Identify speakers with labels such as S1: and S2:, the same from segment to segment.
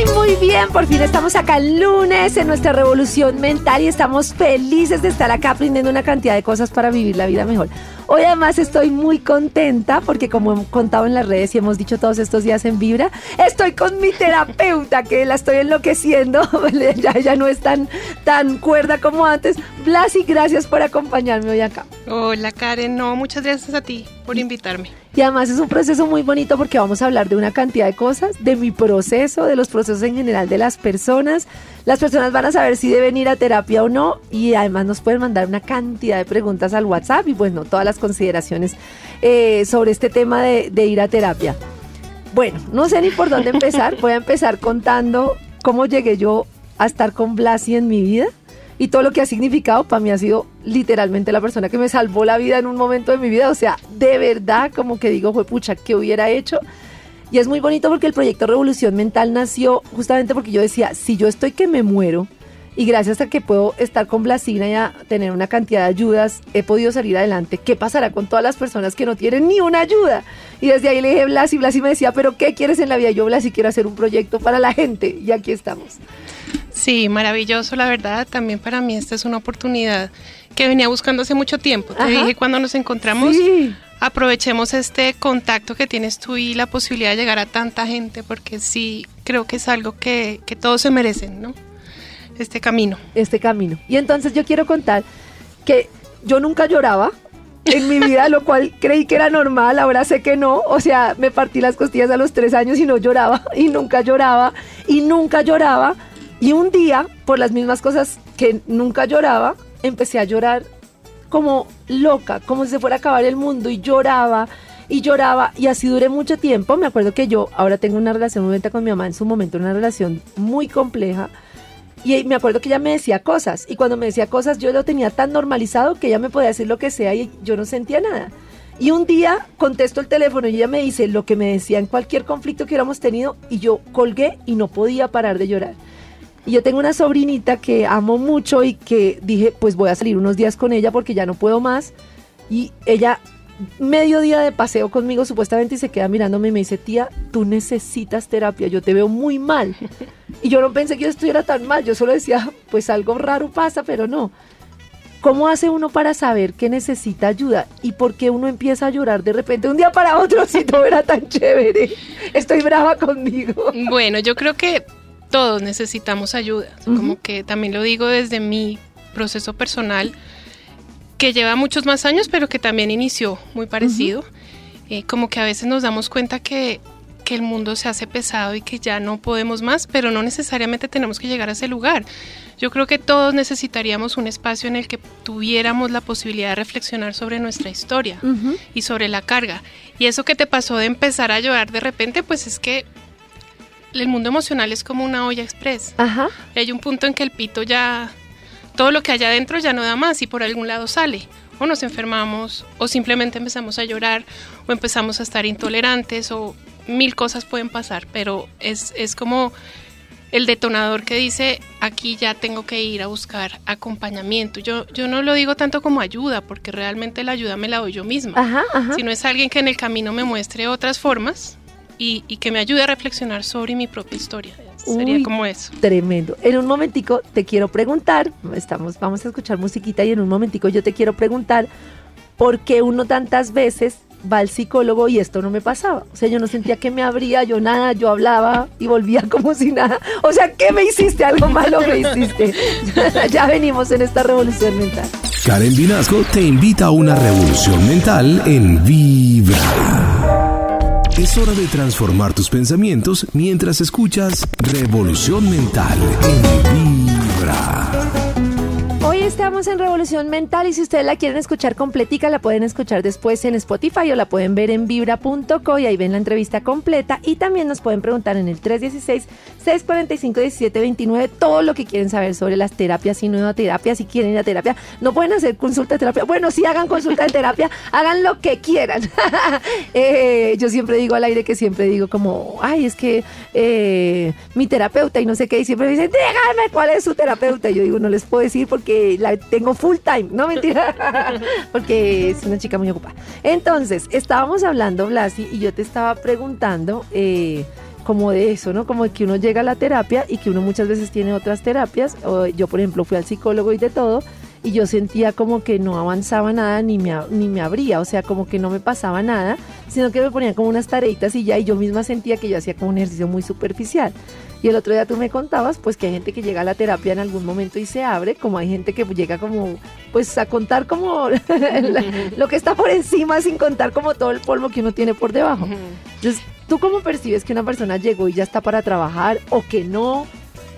S1: Ay, muy bien, por fin estamos acá el lunes en nuestra revolución mental y estamos felices de estar acá aprendiendo una cantidad de cosas para vivir la vida mejor. Hoy además estoy muy contenta porque como hemos contado en las redes y hemos dicho todos estos días en Vibra, estoy con mi terapeuta que la estoy enloqueciendo, ya, ya no es tan, tan cuerda como antes. Blasi, gracias por acompañarme hoy acá.
S2: Hola Karen, no, muchas gracias a ti por invitarme.
S1: Y además es un proceso muy bonito porque vamos a hablar de una cantidad de cosas, de mi proceso, de los procesos en general de las personas. Las personas van a saber si deben ir a terapia o no y además nos pueden mandar una cantidad de preguntas al WhatsApp y bueno, todas las consideraciones eh, sobre este tema de, de ir a terapia. Bueno, no sé ni por dónde empezar. Voy a empezar contando cómo llegué yo a estar con Blasi en mi vida y todo lo que ha significado para mí ha sido literalmente la persona que me salvó la vida en un momento de mi vida. O sea, de verdad, como que digo, fue pucha, ¿qué hubiera hecho? Y es muy bonito porque el proyecto Revolución Mental nació justamente porque yo decía, si yo estoy que me muero, y gracias a que puedo estar con Blasina y a tener una cantidad de ayudas, he podido salir adelante. ¿Qué pasará con todas las personas que no tienen ni una ayuda? Y desde ahí le dije Blas y Blas me decía, pero ¿qué quieres en la vida? Yo, Blas, y quiero hacer un proyecto para la gente y aquí estamos.
S2: Sí, maravilloso, la verdad. También para mí esta es una oportunidad que venía buscando hace mucho tiempo. Te dije cuando nos encontramos, aprovechemos este contacto que tienes tú y la posibilidad de llegar a tanta gente, porque sí, creo que es algo que, que todos se merecen, ¿no? Este camino.
S1: Este camino. Y entonces yo quiero contar que yo nunca lloraba, en mi vida, lo cual creí que era normal, ahora sé que no. O sea, me partí las costillas a los tres años y no lloraba, y nunca lloraba, y nunca lloraba. Y un día, por las mismas cosas que nunca lloraba, empecé a llorar como loca, como si se fuera a acabar el mundo, y lloraba, y lloraba, y así duré mucho tiempo. Me acuerdo que yo ahora tengo una relación muy con mi mamá, en su momento una relación muy compleja y me acuerdo que ella me decía cosas y cuando me decía cosas yo lo tenía tan normalizado que ella me podía decir lo que sea y yo no sentía nada. Y un día contesto el teléfono y ella me dice lo que me decía en cualquier conflicto que hubiéramos tenido y yo colgué y no podía parar de llorar. Y yo tengo una sobrinita que amo mucho y que dije, pues voy a salir unos días con ella porque ya no puedo más. Y ella medio día de paseo conmigo supuestamente y se queda mirándome y me dice, tía, tú necesitas terapia, yo te veo muy mal. Y yo no pensé que yo estuviera tan mal, yo solo decía, pues algo raro pasa, pero no. ¿Cómo hace uno para saber que necesita ayuda? ¿Y por qué uno empieza a llorar de repente un día para otro si todo era tan chévere? Estoy brava conmigo.
S2: Bueno, yo creo que todos necesitamos ayuda. Como que también lo digo desde mi proceso personal que lleva muchos más años, pero que también inició muy parecido. Eh, como que a veces nos damos cuenta que, que, el mundo se hace pesado y que ya no podemos más, pero no necesariamente tenemos que llegar a ese lugar. Yo creo que todos necesitaríamos un espacio en el que tuviéramos la posibilidad de reflexionar sobre nuestra historia y sobre la carga. Y eso que te pasó de empezar a llorar de repente, pues es que el mundo emocional es como una olla express. Ajá. Hay un punto en que el pito ya todo lo que hay adentro ya no da más y por algún lado sale. O nos enfermamos, o simplemente empezamos a llorar, o empezamos a estar intolerantes, o mil cosas pueden pasar, pero es, es como el detonador que dice, aquí ya tengo que ir a buscar acompañamiento. Yo, yo no lo digo tanto como ayuda, porque realmente la ayuda me la doy yo misma, ajá, ajá. sino es alguien que en el camino me muestre otras formas y, y que me ayude a reflexionar sobre mi propia historia. Sería como eso.
S1: Tremendo. En un momentico te quiero preguntar, estamos, vamos a escuchar musiquita y en un momentico yo te quiero preguntar por qué uno tantas veces va al psicólogo y esto no me pasaba. O sea, yo no sentía que me abría, yo nada, yo hablaba y volvía como si nada. O sea, ¿qué me hiciste? Algo malo me hiciste. ya venimos en esta revolución mental.
S3: Karen Vinasco te invita a una revolución mental en Vibra. Es hora de transformar tus pensamientos mientras escuchas Revolución Mental en Vibra.
S1: Hoy estamos en Revolución Mental y si ustedes la quieren escuchar completica, la pueden escuchar después en Spotify o la pueden ver en vibra.co y ahí ven la entrevista completa y también nos pueden preguntar en el 316-645-1729 todo lo que quieren saber sobre las terapias y nueva terapia, si quieren ir a terapia. No pueden hacer consulta de terapia. Bueno, si hagan consulta de terapia, hagan lo que quieran. Eh, yo siempre digo al aire que siempre digo como, ay, es que eh, mi terapeuta y no sé qué, y siempre me dicen, díganme cuál es su terapeuta. Yo digo, no les puedo decir porque la tengo full time, no mentira, porque es una chica muy ocupada. Entonces, estábamos hablando, Blasi, y yo te estaba preguntando eh, como de eso, ¿no? Como de que uno llega a la terapia y que uno muchas veces tiene otras terapias. yo, por ejemplo, fui al psicólogo y de todo, y yo sentía como que no avanzaba nada ni me, ni me abría, o sea, como que no me pasaba nada, sino que me ponían como unas tareitas y ya, y yo misma sentía que yo hacía como un ejercicio muy superficial. Y el otro día tú me contabas, pues que hay gente que llega a la terapia en algún momento y se abre, como hay gente que llega como, pues a contar como lo que está por encima sin contar como todo el polvo que uno tiene por debajo. Entonces, ¿tú cómo percibes que una persona llegó y ya está para trabajar o que no?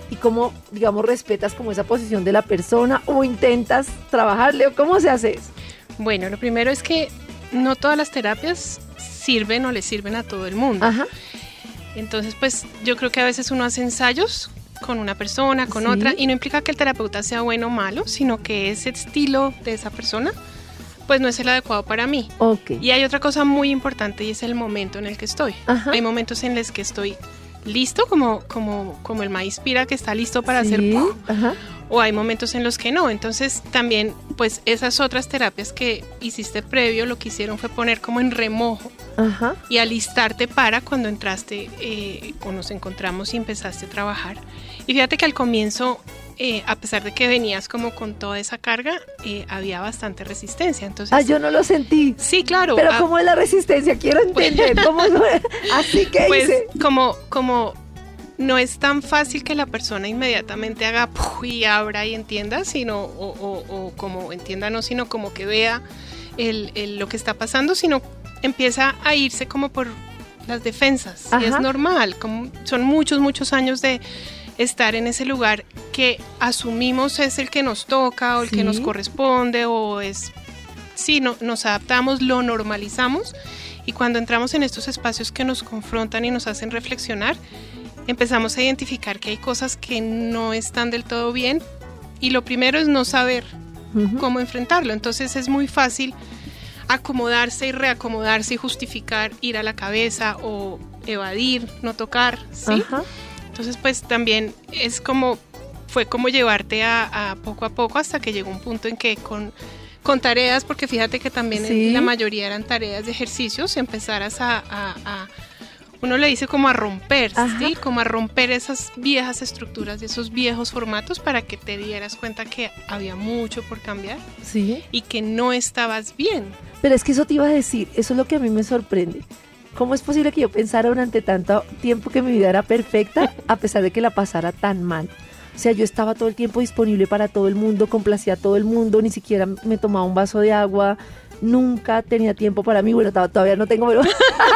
S1: y cómo, digamos, respetas como esa posición de la persona o intentas trabajarle o cómo se hace eso?
S2: Bueno, lo primero es que no todas las terapias sirven o le sirven a todo el mundo. Ajá. Entonces, pues yo creo que a veces uno hace ensayos con una persona, con otra, y no implica que el terapeuta sea bueno o malo, sino que ese estilo de esa persona, pues no es el adecuado para mí. Okay. Y hay otra cosa muy importante y es el momento en el que estoy. Hay momentos en los que estoy listo, como, como, como el maíz pira que está listo para hacer o hay momentos en los que no. Entonces también, pues esas otras terapias que hiciste previo, lo que hicieron fue poner como en remojo y alistarte para cuando entraste eh, o nos encontramos y empezaste a trabajar. Y fíjate que al comienzo eh, a pesar de que venías como con toda esa carga, eh, había bastante resistencia. Entonces,
S1: ah, yo no lo sentí.
S2: Sí, claro.
S1: Pero ah, ¿cómo es la resistencia? Quiero entender. ¿Cómo Así que
S2: pues, Como, como no es tan fácil que la persona inmediatamente haga y abra y entienda, sino, o, como entienda, no, sino como que vea el, lo que está pasando, sino empieza a irse como por las defensas. Y es normal, como son muchos, muchos años de estar en ese lugar que asumimos es el que nos toca o el que nos corresponde o es, sí, no, nos adaptamos, lo normalizamos y cuando entramos en estos espacios que nos confrontan y nos hacen reflexionar, empezamos a identificar que hay cosas que no están del todo bien y lo primero es no saber cómo enfrentarlo. Entonces es muy fácil acomodarse y reacomodarse y justificar, ir a la cabeza o evadir, no tocar, ¿sí? Entonces, pues también es como, fue como llevarte a, poco a poco hasta que llegó un punto en que con, con tareas, porque fíjate que también la mayoría eran tareas de ejercicios, empezaras a, uno le dice como a romper, ¿sí? Como a romper esas viejas estructuras, esos viejos formatos para que te dieras cuenta que había mucho por cambiar.
S1: Sí.
S2: Y que no estabas bien.
S1: Pero es que eso te iba a decir, eso es lo que a mí me sorprende. ¿Cómo es posible que yo pensara durante tanto tiempo que mi vida era perfecta a pesar de que la pasara tan mal? O sea, yo estaba todo el tiempo disponible para todo el mundo, complacía a todo el mundo, ni siquiera me tomaba un vaso de agua, nunca tenía tiempo para mí. Bueno, todavía no tengo, pero...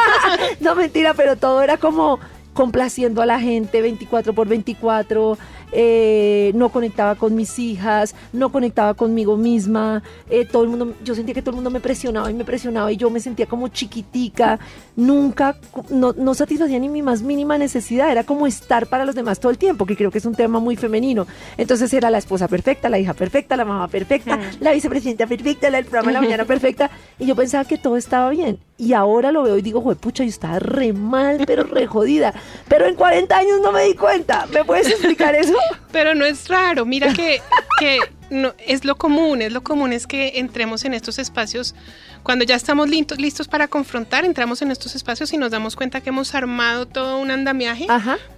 S1: no mentira, pero todo era como complaciendo a la gente 24 por 24, eh, no conectaba con mis hijas, no conectaba conmigo misma, eh, todo el mundo, yo sentía que todo el mundo me presionaba y me presionaba y yo me sentía como chiquitica, nunca, no, no satisfacía ni mi más mínima necesidad, era como estar para los demás todo el tiempo, que creo que es un tema muy femenino. Entonces era la esposa perfecta, la hija perfecta, la mamá perfecta, mm. la vicepresidenta perfecta, la, el programa de la mañana perfecta, y yo pensaba que todo estaba bien. Y ahora lo veo y digo, pucha, yo estaba re mal, pero re jodida. Pero en 40 años no me di cuenta. ¿Me puedes explicar eso?
S2: Pero no es raro, mira que, que no, es lo común, es lo común es que entremos en estos espacios, cuando ya estamos listos, listos para confrontar, entramos en estos espacios y nos damos cuenta que hemos armado todo un andamiaje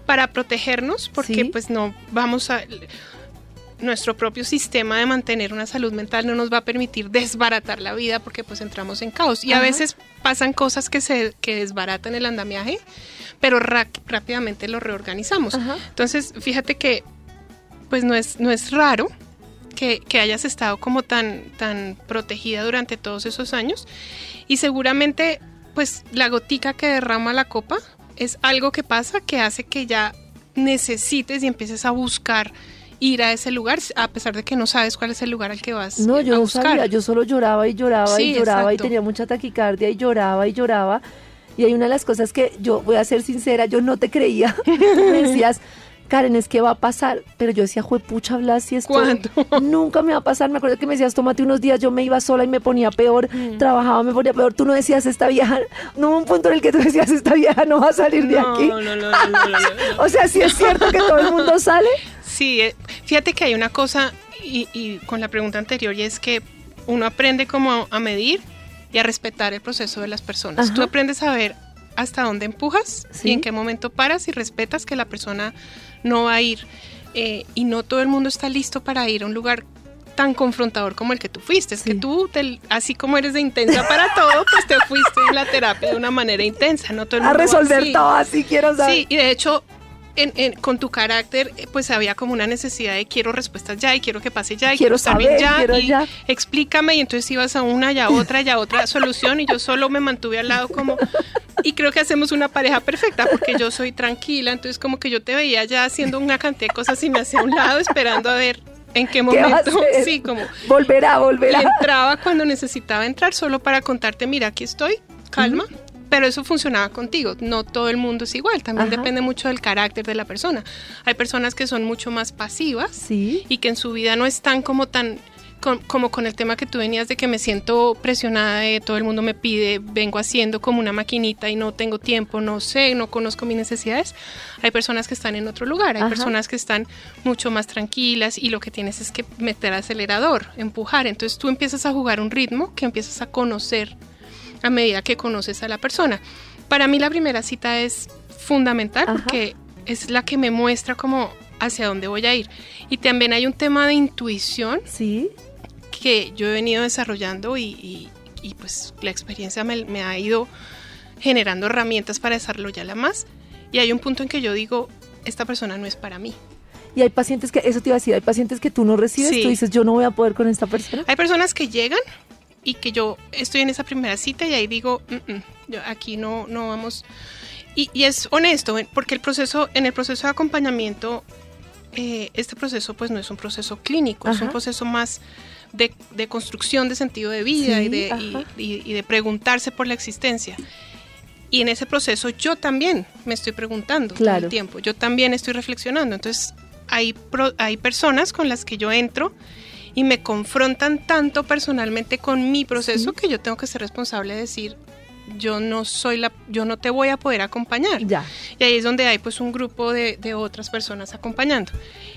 S2: para protegernos, porque pues no vamos a nuestro propio sistema de mantener una salud mental no nos va a permitir desbaratar la vida porque pues entramos en caos. Y a veces pasan cosas que se que desbaratan el andamiaje pero rápidamente lo reorganizamos entonces fíjate que pues no es, no es raro que, hayas estado como tan, tan protegida durante todos esos años y seguramente pues la gotica que derrama la copa es algo que pasa que hace que ya necesites y empieces a buscar ir a ese lugar, a pesar de que no sabes cuál es el lugar al que vas.
S1: No, yo
S2: a
S1: no
S2: buscar.
S1: sabía, yo solo lloraba y lloraba y lloraba y tenía mucha taquicardia y lloraba y lloraba. Y hay una de las cosas que yo voy a ser sincera, yo no te creía. Me decías, Karen, es que va a pasar. Pero yo decía, juepucha, Blas, si esto
S2: ¿Cuándo?
S1: nunca me va a pasar. Me acuerdo que me decías, tómate unos días, yo me iba sola y me ponía peor,
S2: Mm.
S1: trabajaba, me ponía peor. Tú no decías, esta vieja, no hubo un punto en el que tú decías, esta vieja no va a salir de
S2: No,
S1: aquí.
S2: no, no, no, no, no, no.
S1: O sea, sí es cierto que todo el mundo sale.
S2: Sí, eh, fíjate que hay una cosa, y, y con la pregunta anterior, y es que uno aprende como a medir y a respetar el proceso de las personas.
S1: Ajá.
S2: Tú aprendes a ver hasta dónde empujas
S1: Sí.
S2: y en qué momento paras y respetas que la persona no va a ir. Eh, y no todo el mundo está listo para ir a un lugar tan confrontador como el que tú fuiste. Es que tú, te- así como eres de intensa para todo, pues te fuiste en la terapia de una manera intensa. No todo el
S1: A
S2: mundo va
S1: resolver
S2: así.
S1: todo así, quiero saber.
S2: Sí, y de hecho, en- en- con tu carácter, eh, pues había como una necesidad de quiero respuestas ya y quiero que pase ya y
S1: Quiero
S2: bien
S1: saber,
S2: ya
S1: quiero
S2: y
S1: ya.
S2: explícame y entonces ibas a una y a otra y a otra solución y yo solo me mantuve al lado como y creo que hacemos una pareja perfecta porque yo soy tranquila, entonces como que yo te veía ya haciendo una cantidad de cosas y me hacía a un lado esperando a ver en qué
S1: ¿Qué va a
S2: momento, sí, como
S1: Volverá,
S2: y
S1: volverá.
S2: entraba cuando necesitaba entrar solo para contarte, mira, aquí estoy, calma. Pero eso funcionaba contigo. No todo el mundo es igual. También
S1: Ajá.
S2: depende mucho del carácter de la persona. Hay personas que son mucho más pasivas
S1: Sí.
S2: y que en su vida no están como tan con- como con el tema que tú venías de que me siento presionada de todo el mundo me pide, vengo haciendo como una maquinita y no tengo tiempo, no sé, no conozco mis necesidades. Hay personas que están en otro lugar, hay
S1: Ajá.
S2: personas que están mucho más tranquilas y lo que tienes es que meter acelerador, empujar. Entonces tú empiezas a jugar un ritmo que empiezas a conocer a medida que conoces a la persona. Para mí la primera cita es fundamental
S1: Ajá.
S2: porque es la que me muestra como hacia dónde voy a ir. Y también hay un tema de intuición
S1: Sí.
S2: que yo he venido desarrollando y, y- y, pues la experiencia me, me ha ido generando herramientas para desarrollarla más. Y hay un punto en que yo digo, esta persona no es para mí.
S1: Y hay pacientes que, eso te iba a decir, hay pacientes que tú no recibes,
S2: Sí.
S1: tú dices, yo no voy a poder con esta persona.
S2: Hay personas que llegan y que yo estoy en esa primera cita y ahí digo, "Mm, mm, yo aquí no, no vamos. Y, y es honesto, porque el proceso, en el proceso de acompañamiento, eh, este proceso pues no es un proceso clínico, es un
S1: Ajá.
S2: proceso más de, de construcción de sentido de vida
S1: Sí,
S2: y, de, y-
S1: ajá.
S2: y- de preguntarse por la existencia. Y en ese proceso yo también me estoy preguntando todo
S1: Claro.
S2: el tiempo, yo también estoy reflexionando. Entonces hay, pro- hay personas con las que yo entro y me confrontan tanto personalmente con mi proceso
S1: Sí.
S2: que yo tengo que ser responsable de decir, yo no soy la, yo no te voy a poder acompañar.
S1: Ya.
S2: Y ahí es donde hay pues un grupo de, de otras personas acompañando.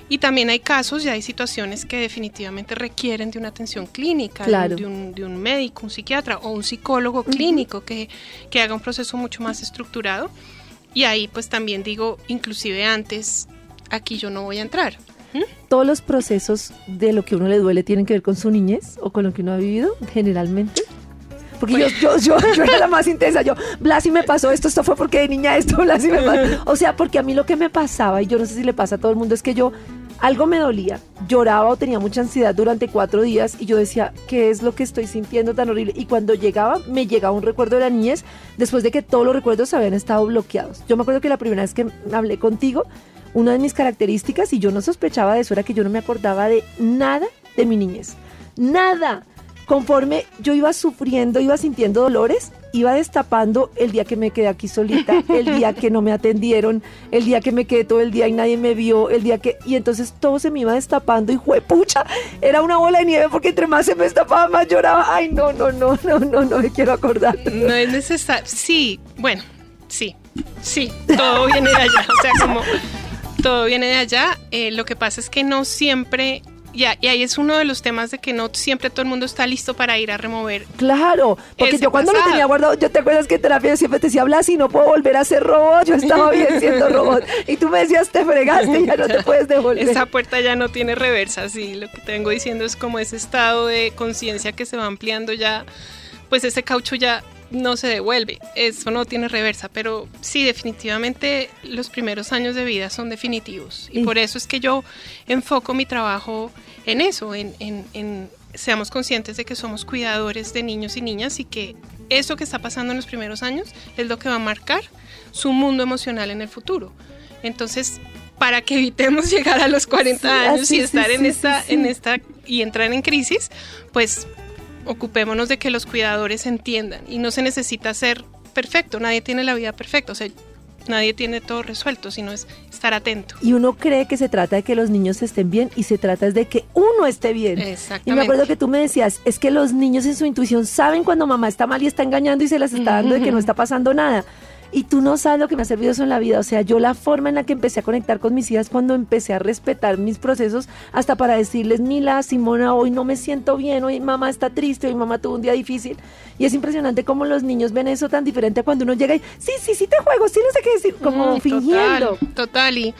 S2: Y también hay casos y hay situaciones que definitivamente requieren de una atención clínica,
S1: Claro.
S2: de, un, de un médico, un psiquiatra o un psicólogo clínico que, que haga un proceso mucho más estructurado. Y ahí pues también digo, inclusive antes, aquí yo no voy a entrar.
S1: Todos los procesos de lo que uno le duele tienen que ver con su niñez o con lo que uno ha vivido, generalmente. Porque yo, yo, yo, yo era la más intensa. Yo, Blasi me pasó esto, esto fue porque de niña esto, Blasi me pasó. O sea, porque a mí lo que me pasaba, y yo no sé si le pasa a todo el mundo, es que yo algo me dolía, lloraba o tenía mucha ansiedad durante cuatro días y yo decía, ¿qué es lo que estoy sintiendo tan horrible? Y cuando llegaba, me llegaba un recuerdo de la niñez después de que todos los recuerdos habían estado bloqueados. Yo me acuerdo que la primera vez que hablé contigo, una de mis características, y yo no sospechaba de eso, era que yo no me acordaba de nada de mi niñez. Nada. Conforme yo iba sufriendo, iba sintiendo dolores, iba destapando el día que me quedé aquí solita, el día que no me atendieron, el día que me quedé todo el día y nadie me vio, el día que... Y entonces todo se me iba destapando y juepucha, era una bola de nieve porque entre más se me destapaba, más lloraba. Ay, no, no, no, no, no, no me quiero acordar.
S2: No es necesario. Sí, bueno, sí, sí, todo viene de allá. O sea, como todo viene de allá. Eh, lo que pasa es que no siempre, ya, y ahí es uno de los temas de que no siempre todo el mundo está listo para ir a remover.
S1: Claro, porque yo cuando lo
S2: pasado.
S1: tenía guardado, yo te acuerdas que en terapia yo siempre te decía, Blas, si no puedo volver a ser robot, yo estaba bien siendo robot. Y tú me decías, te fregaste, ya no te puedes devolver.
S2: Esa puerta ya no tiene reversa, sí. Lo que te vengo diciendo es como ese estado de conciencia que se va ampliando ya, pues ese caucho ya no se devuelve. Eso no tiene reversa, pero sí, definitivamente los primeros años de vida son definitivos. Y por eso es que yo enfoco mi trabajo en eso, en, en- en seamos conscientes de que somos cuidadores de niños y niñas y que eso que está pasando en los primeros años es lo que va a marcar su mundo emocional en el futuro. Entonces, para que evitemos llegar a los 40
S1: Sí,
S2: años y
S1: sí,
S2: estar en
S1: sí,
S2: esta, en esta y entrar en crisis, pues ocupémonos de que los cuidadores entiendan y no se necesita ser perfecto, nadie tiene la vida perfecta, o sea, nadie tiene todo resuelto, sino es estar atento.
S1: Y uno cree que se trata de que los niños estén bien y se trata de que uno esté bien.
S2: Exactamente.
S1: Y me acuerdo que tú me decías, es que los niños en su intuición saben cuando mamá está mal y está engañando y se las está dando de que no está pasando nada. Y tú no sabes lo que me ha servido eso en la vida. O sea, yo la forma en la que empecé a conectar con mis hijas cuando empecé a respetar mis procesos, hasta para decirles, Mila, Simona, hoy no me siento bien, hoy mamá está triste, hoy mamá tuvo un día difícil. Y es impresionante cómo los niños ven eso tan diferente a cuando uno llega y, sí, sí, sí te juego, sí, no sé qué decir, como
S2: Mm,
S1: fingiendo.
S2: Total, total, y,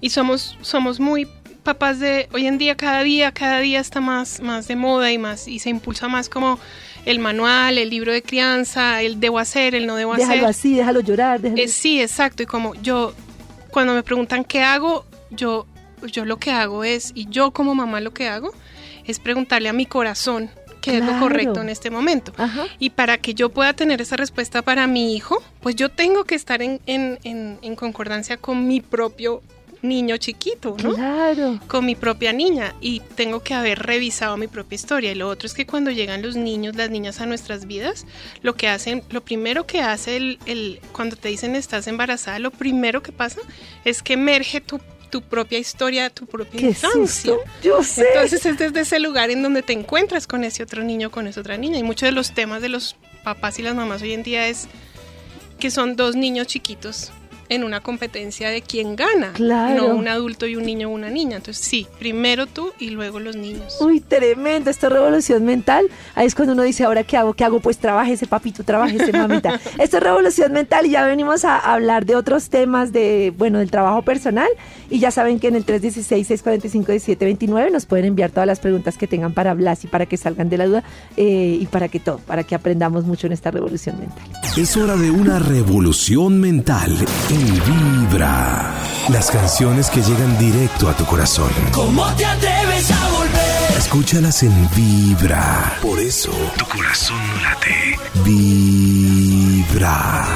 S2: y somos, somos muy papás de hoy en día, cada día, cada día está más, más de moda y más, y se impulsa más como el manual, el libro de crianza, el debo hacer, el no debo
S1: Déjalo
S2: hacer.
S1: así, déjalo llorar. Déjalo...
S2: Eh, sí, exacto. Y como yo, cuando me preguntan qué hago, yo, yo lo que hago es, y yo como mamá lo que hago, es preguntarle a mi corazón qué es lo correcto en este momento.
S1: Ajá.
S2: Y para que yo pueda tener esa respuesta para mi hijo, pues yo tengo que estar en, en- en- en concordancia con mi propio niño chiquito, ¿no?
S1: Claro.
S2: con mi propia niña y tengo que haber revisado mi propia historia. Y lo otro es que cuando llegan los niños, las niñas a nuestras vidas, lo que hacen, lo primero que hace el, el- cuando te dicen estás embarazada, lo primero que pasa es que emerge tu, tu propia historia, tu propia
S1: Qué
S2: infancia.
S1: susto. Yo sé.
S2: Entonces es desde ese lugar en donde te encuentras con ese otro niño, con esa otra niña. Y muchos de los temas de los papás y las mamás hoy en día es que son dos niños chiquitos en una competencia de quién gana,
S1: Claro.
S2: no un adulto y un niño o una niña. Entonces sí, primero tú y luego los niños.
S1: Uy, tremendo, esto es revolución mental. Ahí es cuando uno dice, ¿ahora qué hago? ¿Qué hago? Pues trabaje ese papito, trabaje ese mamita. esto es revolución mental y ya venimos a hablar de otros temas de, bueno, del trabajo personal. Y ya saben que en el 316-645-1729 nos pueden enviar todas las preguntas que tengan para Blas y para que salgan de la duda eh, y para que todo, para que aprendamos mucho en esta revolución mental.
S3: Es hora de una revolución mental en Vibra. Las canciones que llegan directo a tu corazón.
S4: ¿Cómo te atreves a volver?
S3: Escúchalas en Vibra. Por eso tu corazón no late. Vibra.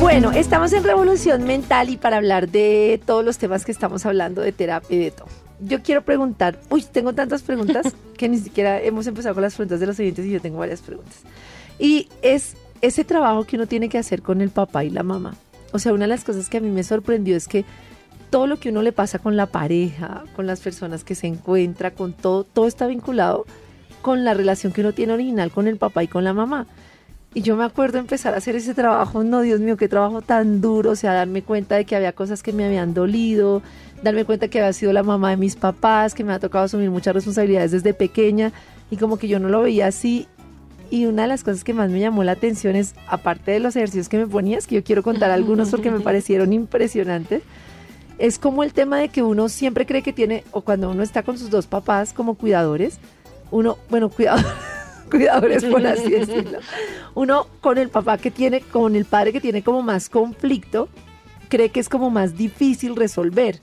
S1: Bueno, estamos en Revolución Mental y para hablar de todos los temas que estamos hablando de terapia y de todo. Yo quiero preguntar, uy, tengo tantas preguntas que ni siquiera hemos empezado con las preguntas de los oyentes y yo tengo varias preguntas. Y es ese trabajo que uno tiene que hacer con el papá y la mamá. O sea, una de las cosas que a mí me sorprendió es que todo lo que uno le pasa con la pareja, con las personas que se encuentra, con todo, todo está vinculado con la relación que uno tiene original con el papá y con la mamá. Y yo me acuerdo empezar a hacer ese trabajo, no, Dios mío, qué trabajo tan duro, o sea, darme cuenta de que había cosas que me habían dolido, darme cuenta que había sido la mamá de mis papás, que me ha tocado asumir muchas responsabilidades desde pequeña y como que yo no lo veía así. Y una de las cosas que más me llamó la atención es, aparte de los ejercicios que me ponías, que yo quiero contar algunos porque me parecieron impresionantes, es como el tema de que uno siempre cree que tiene, o cuando uno está con sus dos papás como cuidadores, uno, bueno, cuidado, cuidadores por así decirlo, uno con el papá que tiene, con el padre que tiene como más conflicto, cree que es como más difícil resolver.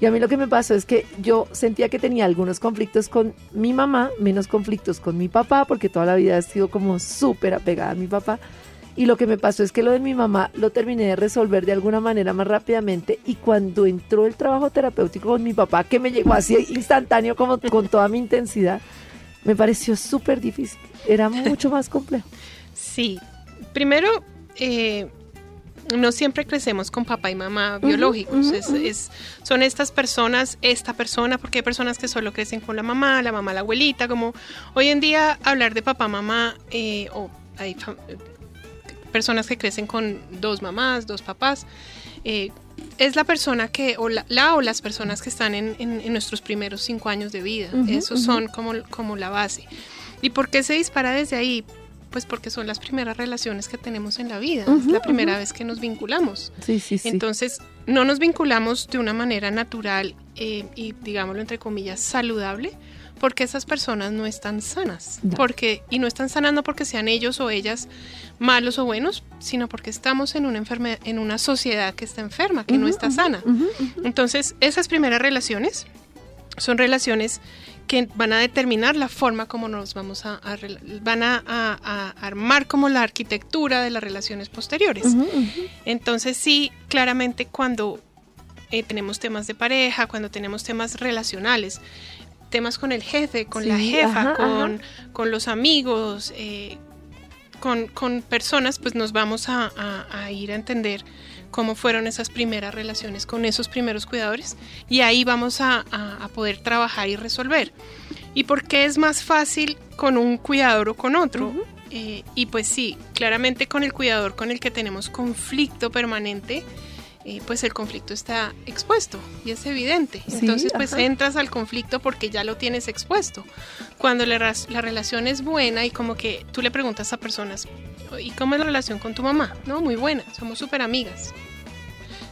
S1: Y a mí lo que me pasó es que yo sentía que tenía algunos conflictos con mi mamá, menos conflictos con mi papá, porque toda la vida he sido como súper apegada a mi papá. Y lo que me pasó es que lo de mi mamá lo terminé de resolver de alguna manera más rápidamente. Y cuando entró el trabajo terapéutico con mi papá, que me llegó así instantáneo, como con toda mi intensidad, me pareció súper difícil. Era mucho más complejo.
S2: Sí, primero, eh, no siempre crecemos con papá y mamá biológicos. es, son estas personas, esta persona, porque hay personas que solo crecen con la mamá, la mamá, la abuelita. Como hoy en día hablar de papá, mamá, eh, o hay personas que crecen con dos mamás, dos papás. eh, es la persona que, o la, la o las personas que están en, en- en nuestros primeros cinco años de vida. Esos son como, como la base. ¿Y por qué se dispara desde ahí? Pues porque son las primeras relaciones que tenemos en la vida. es
S1: Ujú,
S2: la primera
S1: ujú.
S2: vez que nos vinculamos.
S1: Sí, sí, sí.
S2: Entonces, no nos vinculamos de una manera natural eh, y, digámoslo entre comillas, saludable, porque esas personas no están sanas.
S1: No.
S2: Porque, y no están sanas no porque sean ellos o ellas malos o buenos, sino porque estamos en una enfermedad, en una sociedad que está enferma, que no
S1: Ujú,
S2: está
S1: ujú,
S2: sana. Entonces, esas primeras relaciones son relaciones que van a determinar la forma como nos vamos a, van a, a- a armar como la arquitectura de las relaciones posteriores. Entonces sí, claramente cuando eh, tenemos temas de pareja, cuando tenemos temas relacionales, temas con el jefe, con la jefa,
S1: ajá,
S2: con,
S1: ajá.
S2: con los amigos, eh, con, con personas, pues nos vamos a ir a entender cómo fueron esas primeras relaciones con esos primeros cuidadores y ahí vamos a, a- a poder trabajar y resolver. ¿Y por qué es más fácil con un cuidador o con otro? Eh, y pues sí, claramente con el cuidador con el que tenemos conflicto permanente, eh, pues el conflicto está expuesto y es evidente.
S1: Sí,
S2: Entonces pues
S1: ajá.
S2: entras al conflicto porque ya lo tienes expuesto. Cuando la relación es buena y como que tú le preguntas a personas, ¿y cómo es la relación con tu mamá? No, muy buena, somos súper amigas.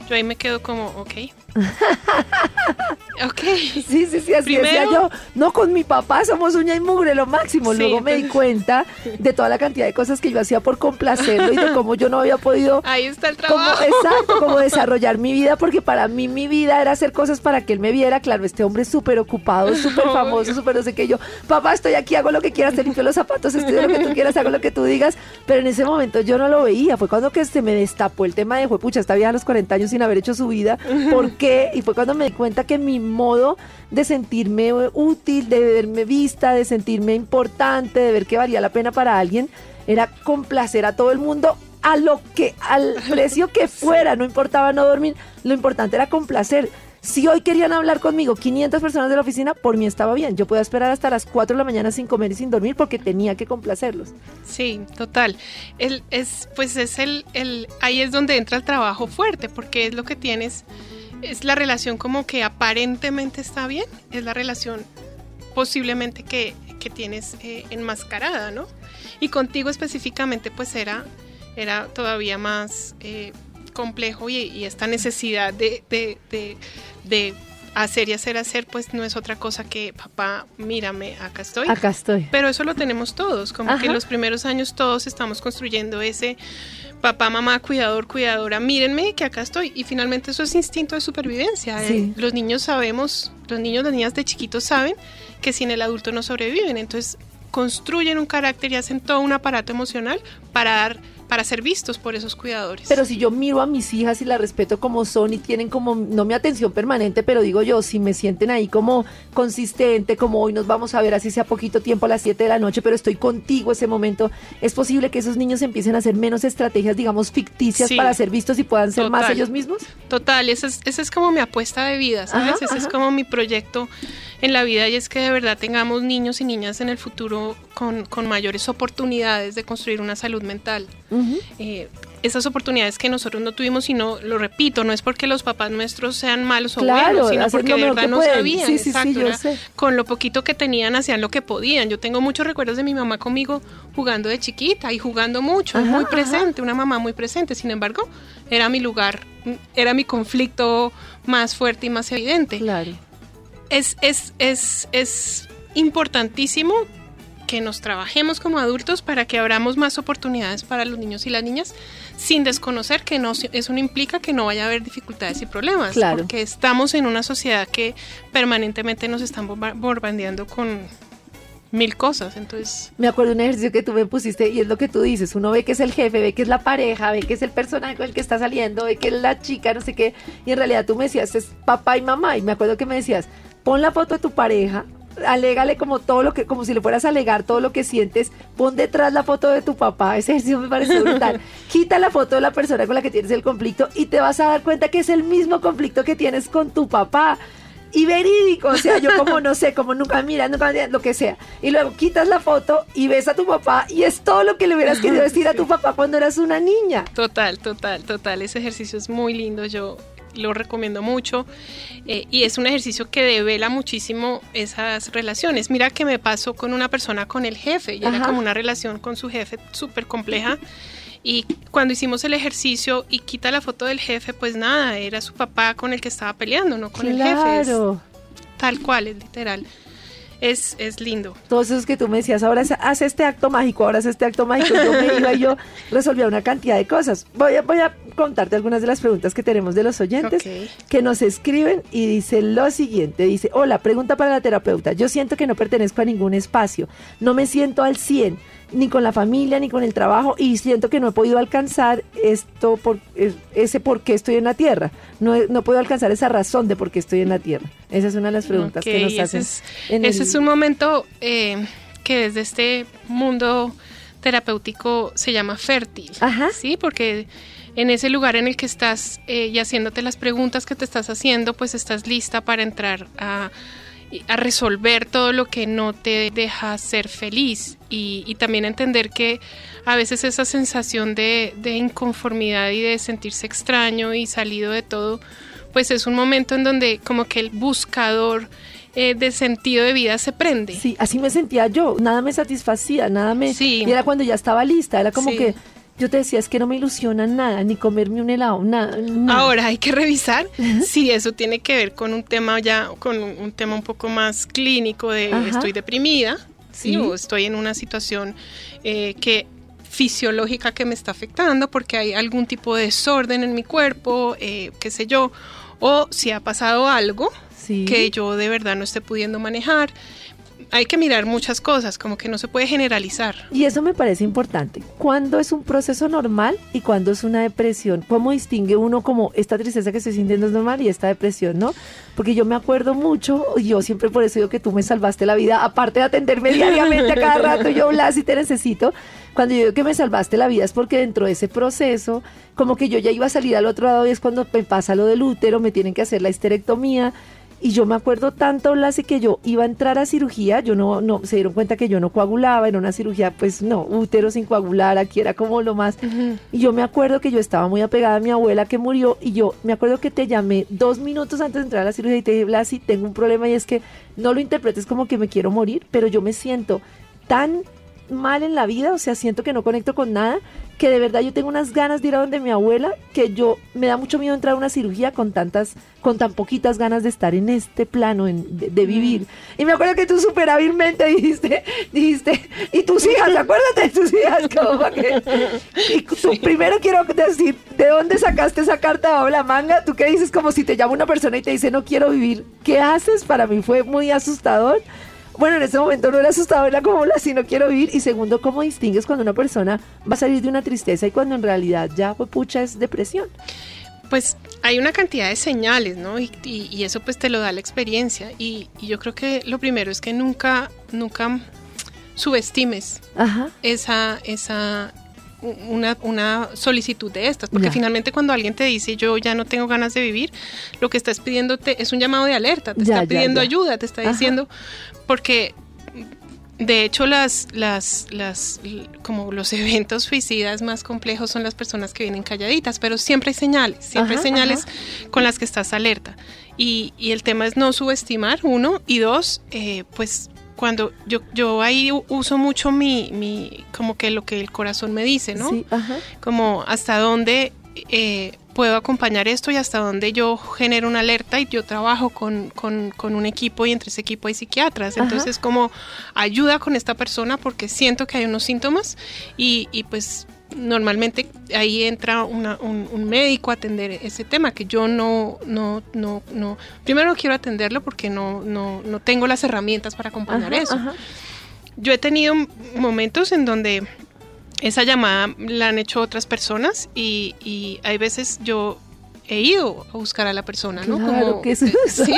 S2: Yo ahí me quedo como, ok. ok.
S1: Sí, sí, sí, así
S2: Primero-
S1: decía yo. No, con mi papá somos uña y mugre, lo máximo.
S2: Sí,
S1: Luego me di cuenta de toda la cantidad de cosas que yo hacía por complacerlo y de cómo yo no había podido
S2: Ahí está el
S1: como,
S2: trabajo.
S1: exacto, como desarrollar mi vida, porque para mí mi vida era hacer cosas para que él me viera. Claro, este hombre es súper ocupado, súper famoso, súper no sé qué. Yo, papá, estoy aquí, hago lo que quieras, te limpio los zapatos, estudio lo que tú quieras, hago lo que tú digas. Pero en ese momento yo no lo veía. Fue cuando que se me destapó el tema de, pucha, está vieja a los 40 años sin haber hecho su vida. ¿Por qué? Y fue cuando me di cuenta que mi modo de sentirme útil, de verme vista, de sentirme importante, de ver que valía la pena para alguien, era complacer a todo el mundo a lo que, al precio que fuera, no importaba no dormir, lo importante era complacer. Si hoy querían hablar conmigo 500 personas de la oficina, por mí estaba bien. Yo podía esperar hasta las 4 de la mañana sin comer y sin dormir porque tenía que complacerlos.
S2: Sí, total. El, es, pues es el, el, ahí es donde entra el trabajo fuerte, porque es lo que tienes, es la relación como que aparentemente está bien, es la relación posiblemente que, que tienes eh, enmascarada, ¿no? Y contigo específicamente pues era, era todavía más eh, complejo y, y esta necesidad de, de, de, de hacer y hacer, hacer, pues no es otra cosa que, papá, mírame, acá estoy.
S1: Acá estoy.
S2: Pero eso lo tenemos todos, como que en los primeros años todos estamos construyendo ese papá, mamá, cuidador, cuidadora, mírenme que acá estoy. Y finalmente eso es instinto de supervivencia.
S1: Sí.
S2: Eh, los niños sabemos, los niños, las niñas de chiquitos saben que sin el adulto no sobreviven. Entonces construyen un carácter y hacen todo un aparato emocional para dar para ser vistos por esos cuidadores.
S1: Pero si yo miro a mis hijas y las respeto como son y tienen como, no mi atención permanente, pero digo yo, si me sienten ahí como consistente, como hoy nos vamos a ver así sea poquito tiempo a las 7 de la noche, pero estoy contigo ese momento, es posible que esos niños empiecen a hacer menos estrategias, digamos, ficticias
S2: Sí.
S1: para ser vistos y puedan ser más ellos mismos.
S2: Total, esa es, esa es como mi apuesta de vida, ¿sabes?
S1: Ajá,
S2: ese es como mi proyecto en la vida y es que de verdad tengamos niños y niñas en el futuro con, con mayores oportunidades de construir una salud mental. Eh, esas oportunidades que nosotros no tuvimos y no, lo repito, no es porque los papás nuestros sean malos o
S1: Claro,
S2: buenos, sino porque de verdad no sabían.
S1: Sí, sí, sí,
S2: exacto,
S1: yo
S2: era-
S1: sé.
S2: con lo poquito que tenían hacían lo que podían. Yo tengo muchos recuerdos de mi mamá conmigo jugando de chiquita y jugando mucho,
S1: Ajá,
S2: muy
S1: ajá.
S2: presente, una mamá muy presente. Sin embargo, era mi lugar, era mi conflicto más fuerte y más evidente.
S1: Claro.
S2: Es, es, es, es importantísimo que nos trabajemos como adultos para que abramos más oportunidades para los niños y las niñas sin desconocer que no eso no implica que no vaya a haber dificultades y problemas
S1: Claro.
S2: porque estamos en una sociedad que permanentemente nos están bomba- bombardeando con mil cosas entonces
S1: Me acuerdo un ejercicio que tú me pusiste y es lo que tú dices, uno ve que es el jefe, ve que es la pareja, ve que es el personaje con el que está saliendo, ve que es la chica, no sé qué, y en realidad tú me decías, es papá y mamá, y me acuerdo que me decías, pon la foto de tu pareja, alégale como todo lo que, como si le fueras a alegar todo lo que sientes, pon detrás la foto de tu papá, ese ejercicio me pareció brutal, quita la foto de la persona con la que tienes el conflicto y te vas a dar cuenta que es el mismo conflicto que tienes con tu papá. Y verídico, o sea, yo como no sé, como nunca mira, nunca mira, lo que sea. Y luego quitas la foto y ves a tu papá y es todo lo que le hubieras querido decir a tu papá cuando eras una niña.
S2: Total, total, total. Ese ejercicio es muy lindo, yo lo recomiendo mucho eh, y es un ejercicio que devela muchísimo esas relaciones. Mira que me pasó con una persona con el jefe y era como una relación con su jefe súper compleja. Y cuando hicimos el ejercicio y quita la foto del jefe, pues nada, era su papá con el que estaba peleando, no con el jefe. Es
S1: claro.
S2: tal cual, es literal. Es, es lindo.
S1: Todos esos que tú me decías, ahora haz este acto mágico, ahora haz este acto mágico. Yo me iba y yo resolvía una cantidad de cosas. Voy a, voy a contarte algunas de las preguntas que tenemos de los oyentes que nos escriben y dice lo siguiente. Dice, hola, pregunta para la terapeuta. Yo siento que no pertenezco a ningún espacio. No me siento al 100, ni con la familia, ni con el trabajo, y siento que no he podido alcanzar esto, por, es- ese por qué estoy en la Tierra. No, no puedo alcanzar esa razón de por qué estoy en la Tierra. Esa es una de las preguntas que nos
S2: ese
S1: hacen.
S2: es-
S1: en
S2: Ese
S1: el-
S2: es un momento eh, que desde este mundo terapéutico se llama fértil.
S1: Ajá.
S2: Sí, porque en ese lugar en el que estás eh, y haciéndote las preguntas que te estás haciendo, pues estás lista para entrar a, a resolver todo lo que no te deja ser feliz y, y también entender que a veces esa sensación de, de inconformidad y de sentirse extraño y salido de todo, pues es un momento en donde como que el buscador eh, de sentido de vida se prende.
S1: Sí, así me sentía yo, nada me satisfacía, nada me...
S2: Sí.
S1: Y era cuando ya estaba lista, era como
S2: Sí.
S1: que yo te decía, es que no me ilusiona nada, ni comerme un helado, nada. nada.
S2: Ahora hay que revisar si eso tiene que ver con un tema ya, con un, un tema un poco más clínico de
S1: Ajá.
S2: estoy deprimida, ¿sí?
S1: Sí.
S2: o estoy en una situación eh, que fisiológica que me está afectando porque hay algún tipo de desorden en mi cuerpo, eh, qué sé yo, o si ha pasado algo
S1: Sí.
S2: que yo de verdad no esté pudiendo manejar. Hay que mirar muchas cosas, como que no se puede generalizar.
S1: Y eso me parece importante. ¿Cuándo es un proceso normal y cuándo es una depresión? ¿Cómo distingue uno como esta tristeza que estoy sintiendo es normal y esta depresión, no? Porque yo me acuerdo mucho, y yo siempre por eso digo que tú me salvaste la vida, aparte de atenderme diariamente a cada rato, yo, Blas, y te necesito. Cuando yo digo que me salvaste la vida es porque dentro de ese proceso, como que yo ya iba a salir al otro lado y es cuando me pasa lo del útero, me tienen que hacer la histerectomía. Y yo me acuerdo tanto, Blasi, que yo iba a entrar a cirugía, yo no, no, se dieron cuenta que yo no coagulaba, era una cirugía, pues no, útero sin coagular, aquí era como lo más. Y yo me acuerdo que yo estaba muy apegada a mi abuela que murió, y yo me acuerdo que te llamé dos minutos antes de entrar a la cirugía y te dije, Blasi, tengo un problema y es que no lo interpretes como que me quiero morir, pero yo me siento tan mal en la vida, o sea, siento que no conecto con nada, que de verdad yo tengo unas ganas de ir a donde mi abuela, que yo me da mucho miedo entrar a una cirugía con tantas, con tan poquitas ganas de estar en este plano, en- de, de vivir. Y me acuerdo que tú súper hábilmente dijiste, dijiste, y tus hijas, acuérdate de tus hijas, como para que. Y tú, primero quiero decir, ¿de dónde sacaste esa carta bajo la manga? Tú qué dices como si te llama una persona y te dice no quiero vivir, ¿qué haces? Para mí fue muy asustador. Bueno, en ese momento no era asustador, era como la si no quiero vivir. Y segundo, ¿cómo distingues cuando una persona va a salir de una tristeza y cuando en realidad ya, pues pucha, es depresión?
S2: Pues hay una cantidad de señales, ¿no? Y, y- y eso pues te lo da la experiencia. Y, y yo creo que lo primero es que nunca, nunca subestimes
S1: Ajá.
S2: esa, esa, una, una solicitud de estas. Porque
S1: Ya.
S2: finalmente cuando alguien te dice yo ya no tengo ganas de vivir, lo que estás pidiéndote es un llamado de alerta, te
S1: Ya,
S2: está pidiendo
S1: ya.
S2: ayuda, te está
S1: Ajá.
S2: diciendo, porque de hecho, las, las, las, como los eventos suicidas más complejos son las personas que vienen calladitas, pero siempre hay señales, siempre
S1: Ajá,
S2: hay señales con las que estás alerta. Y, y el tema es no subestimar, uno, y dos, eh, pues cuando yo, yo ahí uso mucho mi, mi, como que lo que el corazón me dice, ¿no?
S1: Sí, ajá.
S2: como hasta dónde eh, puedo acompañar esto y hasta dónde yo genero una alerta y yo trabajo con, con- con un equipo y entre ese equipo hay psiquiatras.
S1: Ajá.
S2: Entonces como ayuda con esta persona porque siento que hay unos síntomas y, y pues normalmente ahí entra una- un, un médico a atender ese tema que yo no, no, no, no, primero no quiero atenderlo porque no, no, no tengo las herramientas para acompañar
S1: ajá,
S2: eso
S1: ajá.
S2: yo he tenido momentos en donde esa llamada la han hecho otras personas y, y hay veces yo he ido a buscar a la persona, ¿no?
S1: Claro, ¿qué es
S2: eh,
S1: eso?
S2: sí,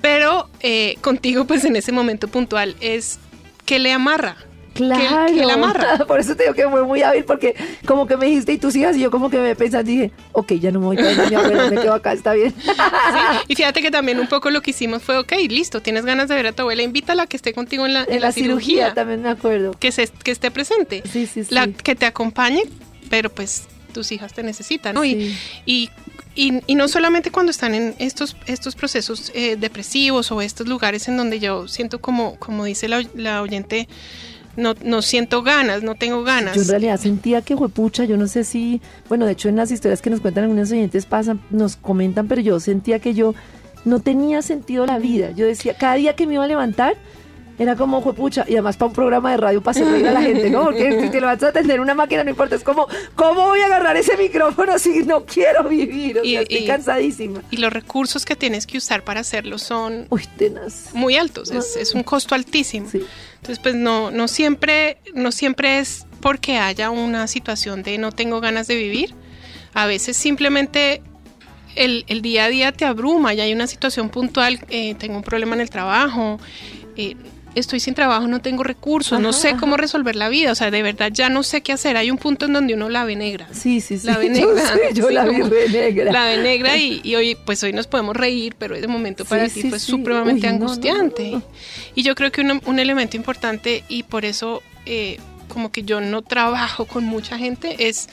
S2: pero eh, contigo pues en ese momento puntual es que le amarra.
S1: Claro.
S2: que la amarra.
S1: Por eso te digo que fue muy hábil, porque como que me dijiste y tus hijas, y yo como que me pensé, dije, ok, ya no me voy a ir a mi abuela, me quedo acá, está bien.
S2: ¿sí? Y fíjate que también un poco lo que hicimos fue, ok, listo, tienes ganas de ver a tu abuela, invítala a que esté contigo en la,
S1: En la cirugía también me acuerdo.
S2: que, se, que esté presente.
S1: Sí, sí, sí.
S2: la que te acompañe, pero pues tus hijas te necesitan, ¿no? Y, y, y, y no solamente cuando están en estos, estos procesos eh, depresivos o estos lugares en donde yo siento como, como dice la, la oyente, no, no siento ganas, no tengo ganas.
S1: Yo en realidad sentía que pucha, yo no sé si, bueno, de hecho en las historias que nos cuentan algunos oyentes pasan, nos comentan, pero yo sentía que yo no tenía sentido la vida. Yo decía, cada día que me iba a levantar, era como, pucha, y además para un programa de radio para reír a la gente, ¿no? Porque si te lo vas a atender una máquina, no importa, es como, ¿cómo voy a agarrar ese micrófono si no quiero vivir? O sea, estoy cansadísima.
S2: Y los recursos que tienes que usar para hacerlo son
S1: Uy, tenaz.
S2: muy altos, es, es un costo altísimo. Entonces, pues no, no siempre, no siempre es porque haya una situación de no tengo ganas de vivir. A veces simplemente el, el día a día te abruma y hay una situación puntual, eh, tengo un problema en el trabajo, eh, estoy sin trabajo, no tengo recursos, no sé cómo resolver la vida, o sea, de verdad ya no sé qué hacer. Hay un punto en donde uno la ve negra.
S1: Sí, sí, sí.
S2: La ve negra.
S1: Yo, la vi negra.
S2: La ve negra y, hoy, pues hoy nos podemos reír, pero ese momento para ti fue supremamente angustiante. y yo creo que un, un, elemento importante y por eso eh, como que yo no trabajo con mucha gente es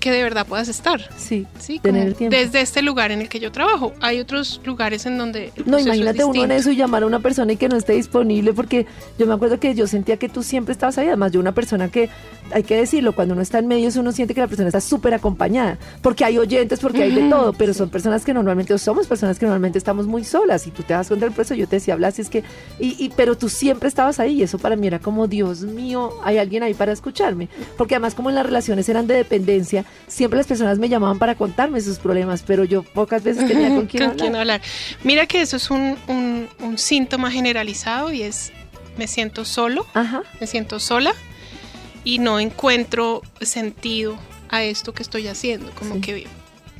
S2: que de verdad puedas estar.
S1: Sí,
S2: sí tener tiempo. Desde este lugar en el que yo trabajo. Hay otros lugares en donde...
S1: no, imagínate uno en eso y llamar a una persona y que no esté disponible, porque yo me acuerdo que yo sentía que tú siempre estabas ahí. Además, yo una persona que, hay que decirlo, cuando uno está en medios uno siente que la persona está súper acompañada, porque hay oyentes, porque hay de todo, pero son personas que normalmente, o somos personas que normalmente estamos muy solas. Y tú te das cuenta del proceso, yo te decía, hablas, es que... Y, y, pero tú siempre estabas ahí y eso para mí era como, Dios mío, hay alguien ahí para escucharme. Porque además como en las relaciones eran de dependencia, siempre las personas me llamaban para contarme sus problemas, pero yo pocas veces tenía con quién, hablar.
S2: Mira que eso es un, un, síntoma generalizado y es me siento solo, me siento sola y no encuentro sentido a esto que estoy haciendo, como que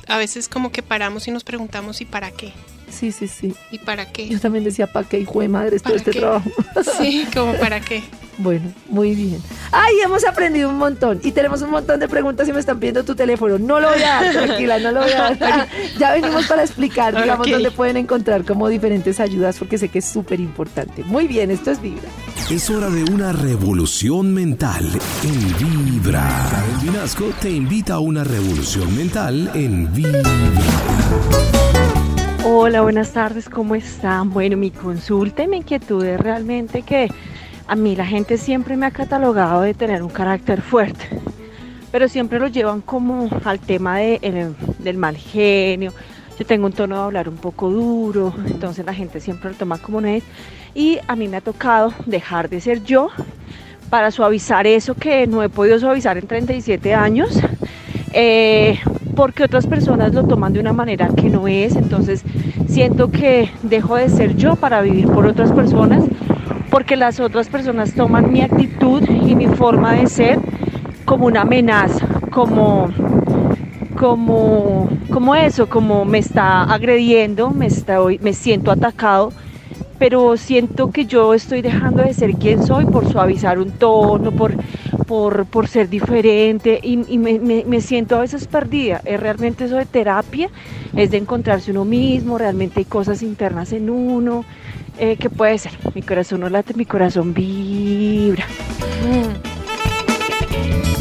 S2: a veces como que paramos y nos preguntamos ¿y para qué?
S1: Sí, sí, sí.
S2: ¿Y para qué?
S1: Yo también decía, ¿para qué, hijo de madre, todo este trabajo?
S2: Sí, como para qué.
S1: Bueno, muy bien. Ay, hemos aprendido un montón y tenemos un montón de preguntas y me están pidiendo tu teléfono. No lo voy a dar, tranquila, no lo voy a dar. Ya venimos para explicar, digamos, dónde pueden encontrar como diferentes ayudas porque sé que es súper importante. Muy bien, esto es Vibra.
S3: Es hora de una revolución mental en Vibra. Karen Vinasco te invita a una revolución mental en Vibra.
S5: Hola, buenas tardes, ¿cómo están? Bueno, mi consulta y mi inquietud es realmente que a mí la gente siempre me ha catalogado de tener un carácter fuerte, pero siempre lo llevan como al tema de, del mal genio. Yo tengo un tono de hablar un poco duro, entonces la gente siempre lo toma como no es. Y a mí me ha tocado dejar de ser yo para suavizar eso que no he podido suavizar en 37 años. Eh, porque otras personas lo toman de una manera que no es, entonces siento que dejo de ser yo para vivir por otras personas, porque las otras personas toman mi actitud y mi forma de ser como una amenaza, como como como eso, como me está agrediendo, me estoy me siento atacado pero siento que yo estoy dejando de ser quien soy por suavizar un tono, por, por, ser diferente y, me, siento a veces perdida. Es realmente eso de terapia, es de encontrarse uno mismo, realmente hay cosas internas en uno. Eh, ¿Qué puede ser? Mi corazón no late, mi corazón vibra.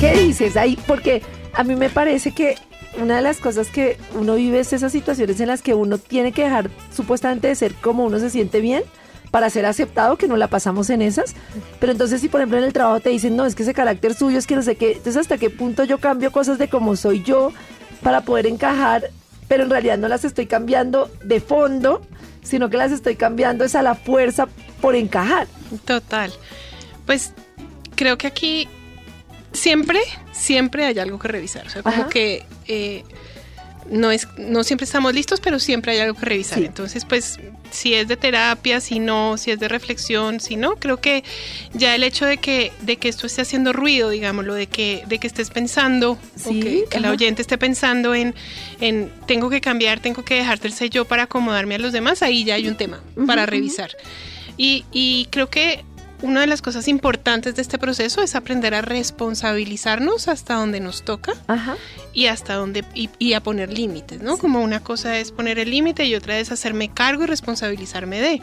S1: ¿Qué dices ahí? Porque a mí me parece que una de las cosas que uno vive es esas situaciones en las que uno tiene que dejar supuestamente de ser como uno se siente bien para ser aceptado, que no la pasamos en esas. Pero entonces si por ejemplo en el trabajo te dicen, no, es que ese carácter suyo es que no sé qué, entonces hasta qué punto yo cambio cosas de cómo soy yo para poder encajar, pero en realidad no las estoy cambiando de fondo, sino que las estoy cambiando es a la fuerza por encajar.
S2: Total. Pues creo que aquí siempre, siempre hay algo que revisar. O sea, como que eh, no es, no siempre estamos listos, pero siempre hay algo que revisar. Entonces, pues, si es de terapia, si no, si es de reflexión, si no, creo que ya el hecho de que, de que esto esté haciendo ruido, digámoslo, de que, de que estés pensando, que, el oyente esté pensando en, en tengo que cambiar, tengo que dejarte el sello para acomodarme a los demás, ahí ya hay un tema para revisar. Y, y creo que una de las cosas importantes de este proceso es aprender a responsabilizarnos hasta donde nos toca y hasta donde y, a poner límites, ¿no? Como una cosa es poner el límite y otra es hacerme cargo y responsabilizarme de.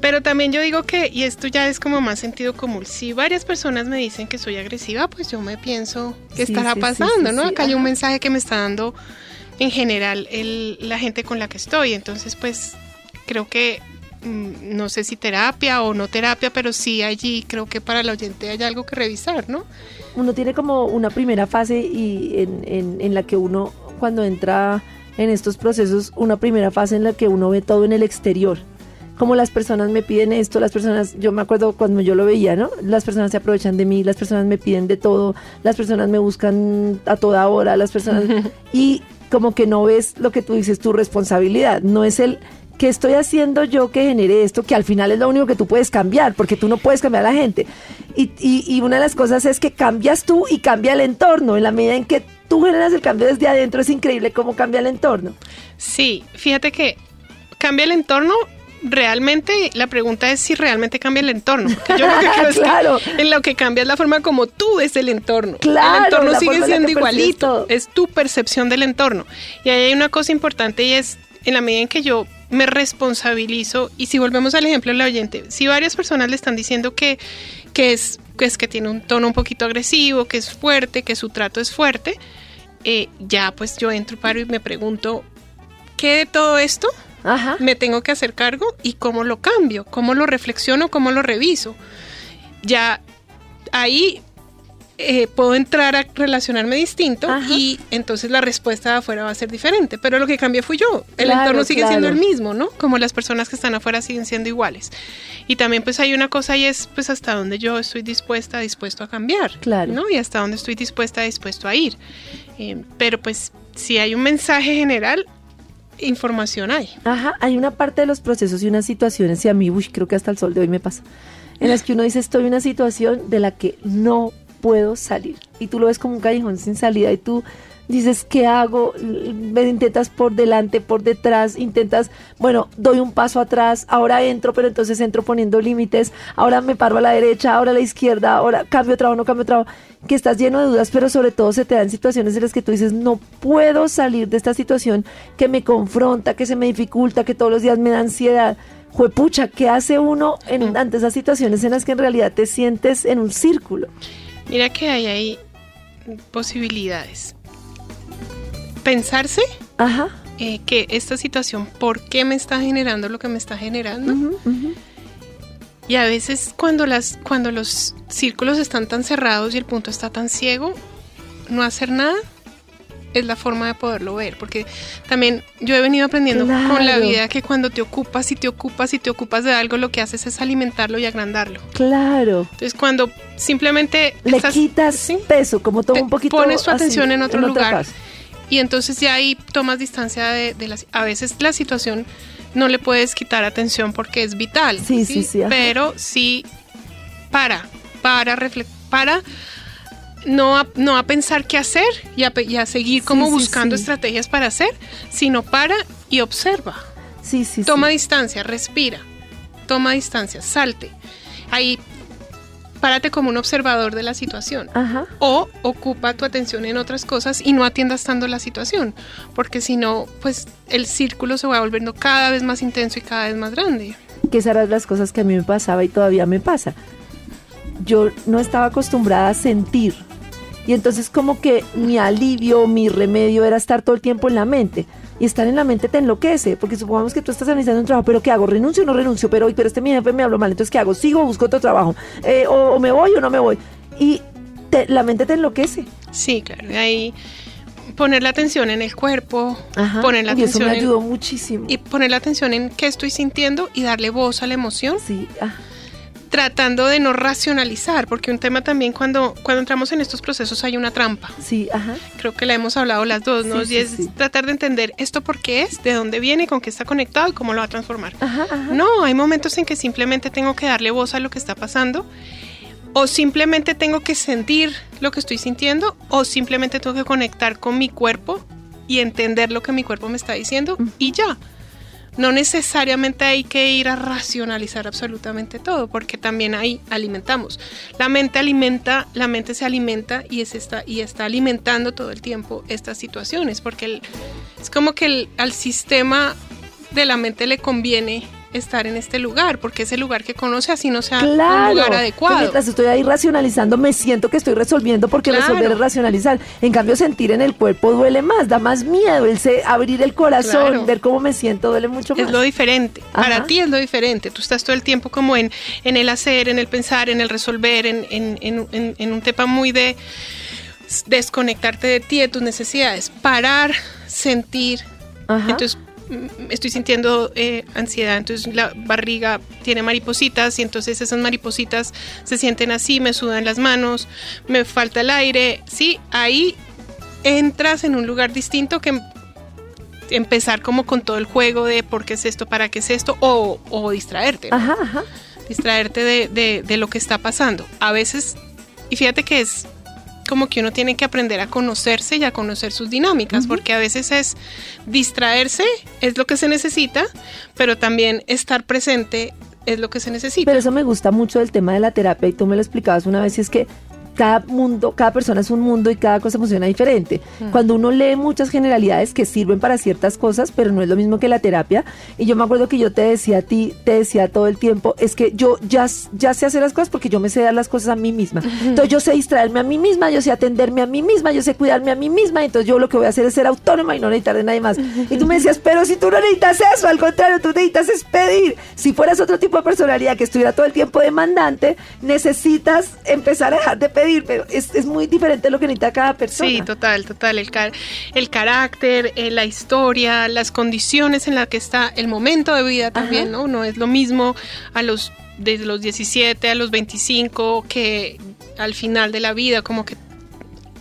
S2: Pero también yo digo que, y esto ya es como más sentido común, si varias personas me dicen que soy agresiva, pues yo me pienso qué estará pasando, ¿no? Acá hay un mensaje que me está dando en general el, la gente con la que estoy. Entonces, pues creo que no sé si terapia o no terapia, pero sí allí creo que para el oyente hay algo que revisar, ¿no?
S1: Uno tiene como una primera fase y en, en, la que uno cuando entra en estos procesos, una primera fase en la que uno ve todo en el exterior como las personas me piden esto, las personas, yo me acuerdo cuando yo lo veía, ¿no? Las personas se aprovechan de mí, las personas me piden de todo, las personas me buscan a toda hora, las personas... y como que no ves lo que tú dices, tu responsabilidad, no es el que estoy haciendo yo que genere esto, que al final es lo único que tú puedes cambiar, porque tú no puedes cambiar a la gente. Y, y, y una de las cosas es que cambias tú y cambia el entorno, en la medida en que tú generas el cambio desde adentro, es increíble cómo cambia el entorno.
S2: Sí, fíjate que cambia el entorno. Realmente la pregunta es si realmente cambia el entorno. Porque yo lo que creo es
S1: Claro.
S2: que en lo que cambia es la forma como tú ves el entorno.
S1: Claro,
S2: el entorno sigue siendo igualito. Es tu percepción del entorno. Y ahí hay una cosa importante y es en la medida en que yo me responsabilizo y si volvemos al ejemplo del oyente, si varias personas le están diciendo que, que, es, que es que tiene un tono un poquito agresivo, que es fuerte, que su trato es fuerte, eh, ya pues yo entro, paro y me pregunto, ¿qué de todo esto
S1: Ajá.
S2: me tengo que hacer cargo y cómo lo cambio, cómo lo reflexiono, cómo lo reviso. Ya ahí eh, puedo entrar a relacionarme distinto
S1: Ajá.
S2: y entonces la respuesta de afuera va a ser diferente. Pero lo que cambié fui yo. El
S1: Claro,
S2: entorno sigue siendo el
S1: claro.
S2: mismo, ¿no? Como las personas que están afuera siguen siendo iguales. Y también pues hay una cosa y es pues hasta dónde yo estoy dispuesta, dispuesto a cambiar.
S1: Claro.
S2: ¿no? Y hasta dónde estoy dispuesta, dispuesto a ir. Eh, pero pues si hay un mensaje general, información hay.
S1: Ajá, hay una parte de los procesos y unas situaciones, y a mí, uy, creo que hasta el sol de hoy me pasa, en las que uno dice, estoy en una situación de la que no puedo salir. Y tú lo ves como un callejón sin salida y tú dices, ¿qué hago? Me intentas por delante, por detrás, intentas, bueno, doy un paso atrás, ahora entro, pero entonces entro poniendo límites, ahora me paro a la derecha, ahora a la izquierda, ahora cambio trabajo, no cambio trabajo, que estás lleno de dudas, pero sobre todo se te dan situaciones en las que tú dices, no puedo salir de esta situación que me confronta, que se me dificulta, que todos los días me da ansiedad. Juepucha, ¿qué hace uno en, ante esas situaciones en las que en realidad te sientes en un círculo?
S2: Mira que hay ahí posibilidades. Pensarse
S1: Ajá.
S2: eh, que esta situación, ¿por qué me está generando lo que me está generando?
S1: ujú.
S2: Y a veces cuando, las, cuando los círculos están tan cerrados y el punto está tan ciego, no hacer nada es la forma de poderlo ver. Porque también yo he venido aprendiendo con la vida que cuando te ocupas y te ocupas y te ocupas de algo, lo que haces es alimentarlo y agrandarlo.
S1: Claro.
S2: Entonces cuando simplemente
S1: Le
S2: estás-
S1: quitas
S2: sí,
S1: peso, como todo
S2: Te
S1: un poquito.
S2: pones tu
S1: así,
S2: atención en otro lugar. Y entonces ya ahí tomas distancia de, de las... A veces la situación no le puedes quitar atención porque es vital.
S1: Sí, sí, sí.
S2: Pero sí para, para, refle- para no a, no a pensar qué hacer y a, pe- y a seguir como
S1: Sí,
S2: buscando
S1: sí.
S2: estrategias para hacer, sino para y observa.
S1: Sí, sí,
S2: Toma distancia, respira. Toma distancia, salte. Ahí párate como un observador de la situación
S1: Ajá.
S2: o ocupa tu atención en otras cosas y no atiendas tanto la situación, porque si no, pues el círculo se va volviendo cada vez más intenso y cada vez más grande.
S1: que esas eran las cosas que a mí me pasaba y todavía me pasa. Yo no estaba acostumbrada a sentir. Y entonces como que mi alivio, mi remedio era estar todo el tiempo en la mente. Y estar en la mente te enloquece, porque supongamos que tú estás analizando un trabajo, pero ¿qué hago? ¿Renuncio o no renuncio? Pero, hoy pero este mi jefe me habló mal, entonces ¿qué hago? ¿Sigo o busco otro trabajo? Eh, o, o me voy o no me voy? Y te- la mente te enloquece.
S2: Sí, claro, y ahí poner la atención en el cuerpo, poner la
S1: y eso
S2: atención
S1: me
S2: en,
S1: ayudó muchísimo.
S2: y poner la atención en qué estoy sintiendo y darle voz a la emoción,
S1: Sí, ah,
S2: tratando de no racionalizar, porque un tema también cuando, cuando entramos en estos procesos hay una trampa.
S1: sí, ajá.
S2: Creo que la hemos hablado las dos, ¿no?
S1: Sí,
S2: y es
S1: sí.
S2: tratar de entender esto por qué es, de dónde viene, con qué está conectado y cómo lo va a transformar.
S1: Ajá, ajá.
S2: No, hay momentos en que simplemente tengo que darle voz a lo que está pasando o simplemente tengo que sentir lo que estoy sintiendo o simplemente tengo que conectar con mi cuerpo y entender lo que mi cuerpo me está diciendo y ya. No necesariamente hay que ir a racionalizar absolutamente todo, porque también ahí alimentamos. La mente alimenta, la mente se alimenta y, es está, y está alimentando todo el tiempo estas situaciones, porque es como que al sistema de la mente le conviene estar en este lugar, porque es el lugar que conoce, así no sea
S1: Claro,
S2: un lugar adecuado.
S1: mientras estoy ahí racionalizando, me siento que estoy resolviendo porque
S2: Claro.
S1: resolver es racionalizar. En cambio, sentir en el cuerpo duele más, da más miedo. El se- abrir el corazón,
S2: Claro.
S1: ver cómo me siento, duele mucho más.
S2: Es lo diferente. Para ti es lo diferente. Tú estás todo el tiempo como en, en el hacer, en el pensar, en el resolver, en, en- en- en- en un tema muy de desconectarte de ti, de tus necesidades. Parar, sentir.
S1: Ajá.
S2: Entonces, estoy sintiendo eh, ansiedad, entonces la barriga tiene maripositas y entonces esas maripositas se sienten así, me sudan las manos, me falta el aire, sí, ahí entras en un lugar distinto que empezar como con todo el juego de por qué es esto, para qué es esto, o, o distraerte. ¿no?
S1: Ajá, ajá.
S2: distraerte de, de- de lo que está pasando. A veces, y fíjate que es como que uno tiene que aprender a conocerse y a conocer sus dinámicas, porque a veces es distraerse, es lo que se necesita, pero también estar presente es lo que se necesita.
S1: Pero eso me gusta mucho del tema de la terapia y tú me lo explicabas una vez y es que cada mundo, cada persona es un mundo y cada cosa funciona diferente. Cuando uno lee muchas generalidades que sirven para ciertas cosas, pero no es lo mismo que la terapia. Y yo me acuerdo que yo te decía a ti, te decía todo el tiempo, es que yo ya, ya sé hacer las cosas porque yo me sé dar las cosas a mí misma. Entonces yo sé distraerme a mí misma, yo sé atenderme a mí misma, yo sé cuidarme a mí misma. Entonces yo lo que voy a hacer es ser autónoma y no necesitar de nadie más. Y tú me decías, pero si tú no necesitas eso, al contrario, tú necesitas es pedir. Si fueras otro tipo de personalidad que estuviera todo el tiempo demandante, necesitas empezar a dejar de pedir, pero es, es muy diferente lo que necesita cada persona.
S2: Sí, total, total. El, car- el carácter, eh, la historia, las condiciones en las que está, el momento de vida también, ¿no? No es lo mismo a los desde los 17 a los 25 que al final de la vida, como que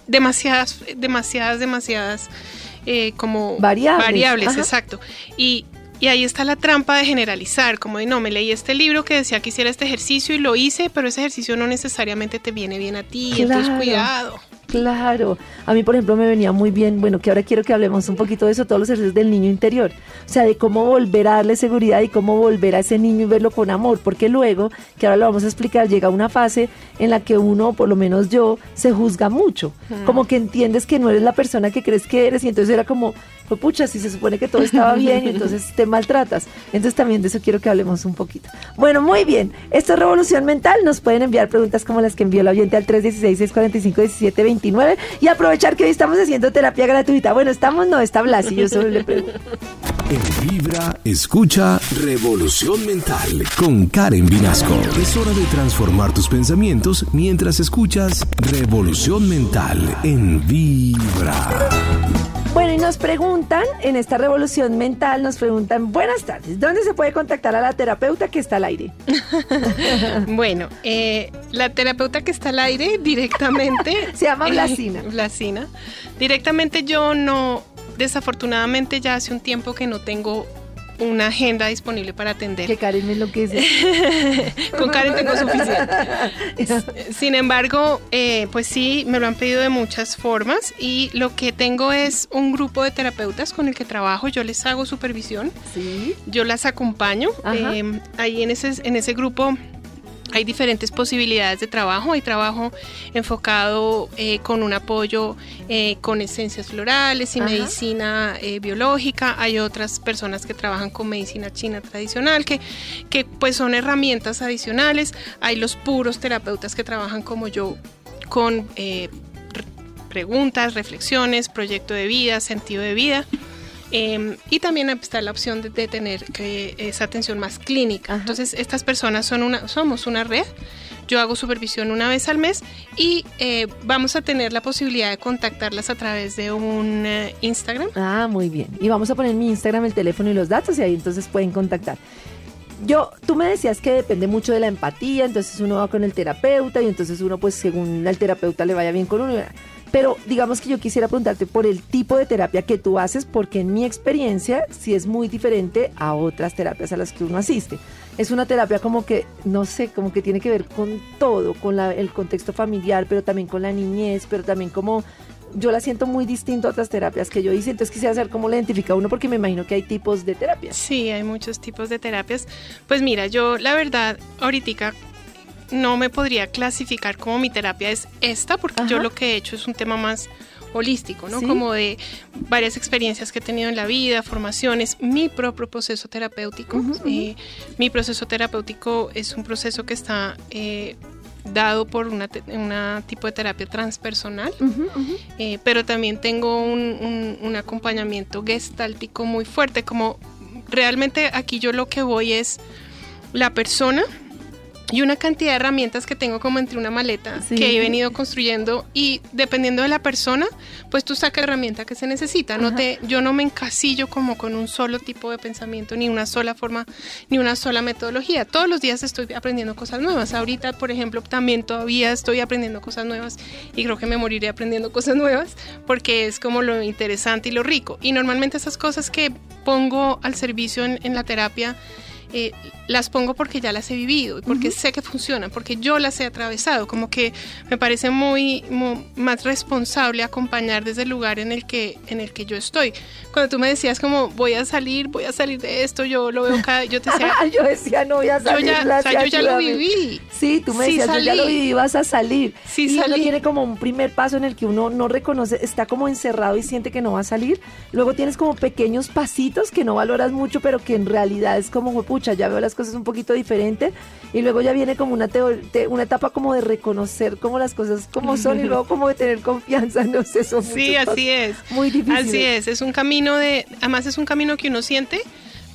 S2: demasiadas, demasiadas, demasiadas eh, como
S1: Variables,
S2: variables exacto. Y, y ahí está la trampa de generalizar, como de no, me leí este libro que decía que hiciera este ejercicio y lo hice, pero ese ejercicio no necesariamente te viene bien a ti, entonces cuidado.
S1: Claro. A mí, por ejemplo, me venía muy bien, bueno, que ahora quiero que hablemos un poquito de eso, todos los ejercicios del niño interior. O sea, de cómo volver a darle seguridad y cómo volver a ese niño y verlo con amor. Porque luego, que ahora lo vamos a explicar, llega una fase en la que uno, por lo menos yo, se juzga mucho. Como que entiendes que no eres la persona que crees que eres y entonces era como, pues pucha, si se supone que todo estaba bien y entonces te maltratas. Entonces también de eso quiero que hablemos un poquito. Bueno, muy bien. Esto es Revolución Mental. Nos pueden enviar preguntas como las que envió la oyente al 316-645-1729 y aprovechar que hoy estamos haciendo terapia gratuita. Bueno, estamos, no, está Blas y yo solo le pregunto.
S3: En Vibra, escucha Revolución Mental con Karen Vinasco. Es hora de transformar tus pensamientos mientras escuchas Revolución Mental en Vibra.
S1: Bueno, y nos preguntan, en esta revolución mental, nos preguntan, buenas tardes, ¿dónde se puede contactar a la terapeuta que está al aire?
S2: Bueno, eh, la terapeuta que está al aire directamente.
S1: Se llama
S2: eh,
S1: Blasina.
S2: Blasina. Directamente yo no, desafortunadamente ya hace un tiempo que no tengo una agenda disponible para atender.
S1: Que Karen me enloquece.
S2: Con Karen tengo suficiente. Sin embargo, eh, pues sí, me lo han pedido de muchas formas y lo que tengo es un grupo de terapeutas con el que trabajo, yo les hago supervisión,
S1: Sí.
S2: yo las acompaño. Eh, ahí en ese, en ese grupo hay diferentes posibilidades de trabajo. Hay trabajo enfocado eh, con un apoyo eh, con esencias florales y
S1: Ajá.
S2: medicina eh, biológica. Hay otras personas que trabajan con medicina china tradicional, que, que pues son herramientas adicionales. Hay los puros terapeutas que trabajan como yo con re- preguntas, reflexiones, proyecto de vida, sentido de vida. Eh, y también está la opción de, de tener que esa atención más clínica.
S1: Ajá.
S2: Entonces, estas personas son una, somos una red. Yo hago supervisión una vez al mes y eh, vamos a tener la posibilidad de contactarlas a través de un eh, Instagram.
S1: Ah, muy bien. Y vamos a poner en mi Instagram el teléfono y los datos y ahí entonces pueden contactar. Yo, tú me decías que depende mucho de la empatía, entonces uno va con el terapeuta y entonces uno pues según el terapeuta le vaya bien con uno. Pero digamos que yo quisiera preguntarte por el tipo de terapia que tú haces, porque en mi experiencia sí es muy diferente a otras terapias a las que uno asiste. Es una terapia como que, no sé, como que tiene que ver con todo, con el contexto familiar, pero también con la niñez, pero también como yo la siento muy distinto a otras terapias que yo hice, entonces quisiera saber cómo la identifica uno porque me imagino que hay tipos de terapias.
S2: Sí, hay muchos tipos de terapias. Pues mira, yo la verdad ahorita no me podría clasificar como mi terapia es esta, porque yo lo que he hecho es un tema más holístico, ¿no?
S1: Sí.
S2: Como de varias experiencias que he tenido en la vida, formaciones, mi propio proceso terapéutico. Eh, mi proceso terapéutico es un proceso que está eh, dado por una, te- una tipo de terapia transpersonal. Eh, pero también tengo un, un- un acompañamiento gestáltico muy fuerte, como realmente aquí yo lo que voy es la persona y una cantidad de herramientas que tengo como entre una maleta que he venido construyendo y dependiendo de la persona, pues tú sacas la herramienta que se necesita. No te, yo no me encasillo como con un solo tipo de pensamiento, ni una sola forma, ni una sola metodología. Todos los días estoy aprendiendo cosas nuevas. Ahorita, por ejemplo, también todavía estoy aprendiendo cosas nuevas y creo que me moriré aprendiendo cosas nuevas porque es como lo interesante y lo rico. Y normalmente esas cosas que pongo al servicio en, en la terapia, eh, las pongo porque ya las he vivido, y porque sé que funcionan, porque yo las he atravesado, como que me parece muy, más responsable acompañar desde el lugar en el que en el que yo estoy. Cuando tú me decías como voy a salir, voy a salir de esto, yo lo veo cada yo te decía,
S1: yo decía no voy a salir,
S2: yo ya, o sea, yo ya lo viví.
S1: Sí, tú me decías yo ya lo viví, vas a salir.
S2: Sí,
S1: y
S2: salí.
S1: uno tiene como un primer paso en el que uno no reconoce, está como encerrado y siente que no va a salir. Luego tienes como pequeños pasitos que no valoras mucho, pero que en realidad es como, pucha, ya veo las cosas un poquito diferente y luego ya viene como una, una etapa como de reconocer como las cosas como son y luego como de tener confianza, no sé, son
S2: Sí, así es.
S1: Muy difícil.
S2: Así es, es un camino de, además es un camino que uno siente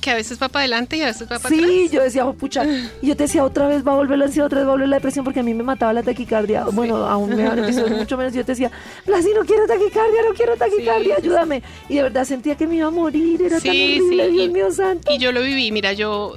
S2: que a veces va para adelante y a veces va para
S1: sí,
S2: atrás.
S1: Sí, yo decía, oh, pucha, y yo te decía, otra vez va a volver la ansiedad, otra vez va a volver la depresión, porque a mí me mataba la taquicardia. Bueno, aún me dan mucho menos. Yo te decía, Blasi, no quiero taquicardia, no quiero taquicardia,
S2: Sí.
S1: ayúdame. Y de verdad sentía que me iba a morir, era tan horrible, Dios mío santo.
S2: Y yo lo viví, mira, yo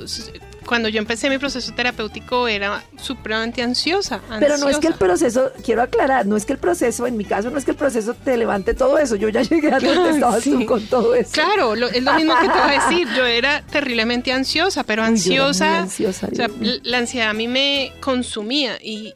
S2: cuando yo empecé mi proceso terapéutico era supremamente ansiosa.
S1: Pero no es que el proceso, quiero aclarar, no es que el proceso, en mi caso, no es que el proceso te levante todo eso. Yo ya llegué a donde estabas
S2: Sí.
S1: tú con todo eso.
S2: Claro, lo- es lo mismo que te voy a decir. Yo era terriblemente ansiosa, pero
S1: Uy,
S2: ansiosa.
S1: ansiosa,
S2: o sea, la ansiedad a mí me consumía y,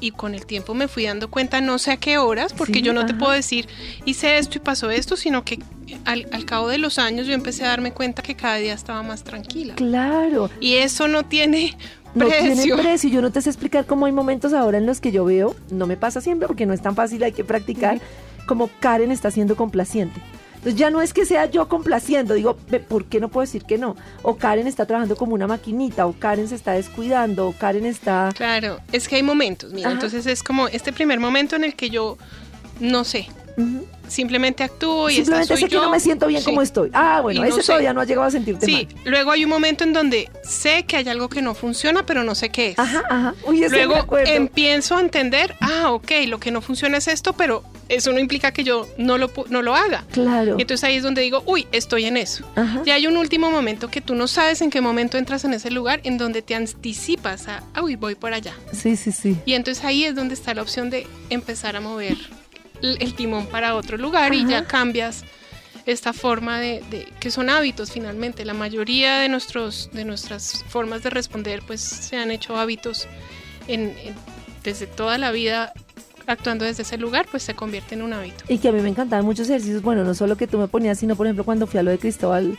S2: y con el tiempo me fui dando cuenta, no sé a qué horas, porque
S1: Sí,
S2: yo no te puedo decir hice esto y pasó esto, sino que al, al cabo de los años yo empecé a darme cuenta que cada día estaba más tranquila.
S1: Claro.
S2: Y eso no tiene
S1: No tiene
S2: precio.
S1: precio. Yo no te sé explicar cómo hay momentos ahora en los que yo veo, no me pasa siempre porque no es tan fácil, hay que practicar, como Karen está siendo complaciente. Entonces ya no es que sea yo complaciendo, digo, "Ve, ¿por qué no puedo decir que no? O Karen está trabajando como una maquinita, o Karen se está descuidando, o Karen está...
S2: Claro, es que hay momentos, mira,
S1: Ajá.
S2: entonces es como este primer momento en el que yo no sé, Simplemente actúo y
S1: Simplemente sé que no me siento bien
S2: Sí.
S1: como estoy. Ah, bueno,
S2: no
S1: ese
S2: sé.
S1: todavía no ha llegado a sentirte
S2: Sí,
S1: mal.
S2: luego hay un momento en donde sé que hay algo que no funciona, pero no sé qué es.
S1: Ajá, ajá. Uy,
S2: Luego empiezo a entender, ah, ok, lo que no funciona es esto, pero eso no implica que yo no lo, no lo haga.
S1: Claro.
S2: Y entonces ahí es donde digo, uy, estoy en eso.
S1: Ajá.
S2: Y hay un último momento que tú no sabes en qué momento entras en ese lugar, en donde te anticipas a, ah, uy, voy por allá.
S1: Sí, sí, sí.
S2: Y entonces ahí es donde está la opción de empezar a mover el, timón para otro lugar y ya cambias esta forma de, de- que son hábitos finalmente. La mayoría de nuestros de nuestras formas de responder pues se han hecho hábitos en- en- desde toda la vida actuando desde ese lugar pues se convierte en un hábito.
S1: Y que a mí me encantaban muchos ejercicios, bueno, no solo que tú me ponías, sino por ejemplo cuando fui a lo de Cristóbal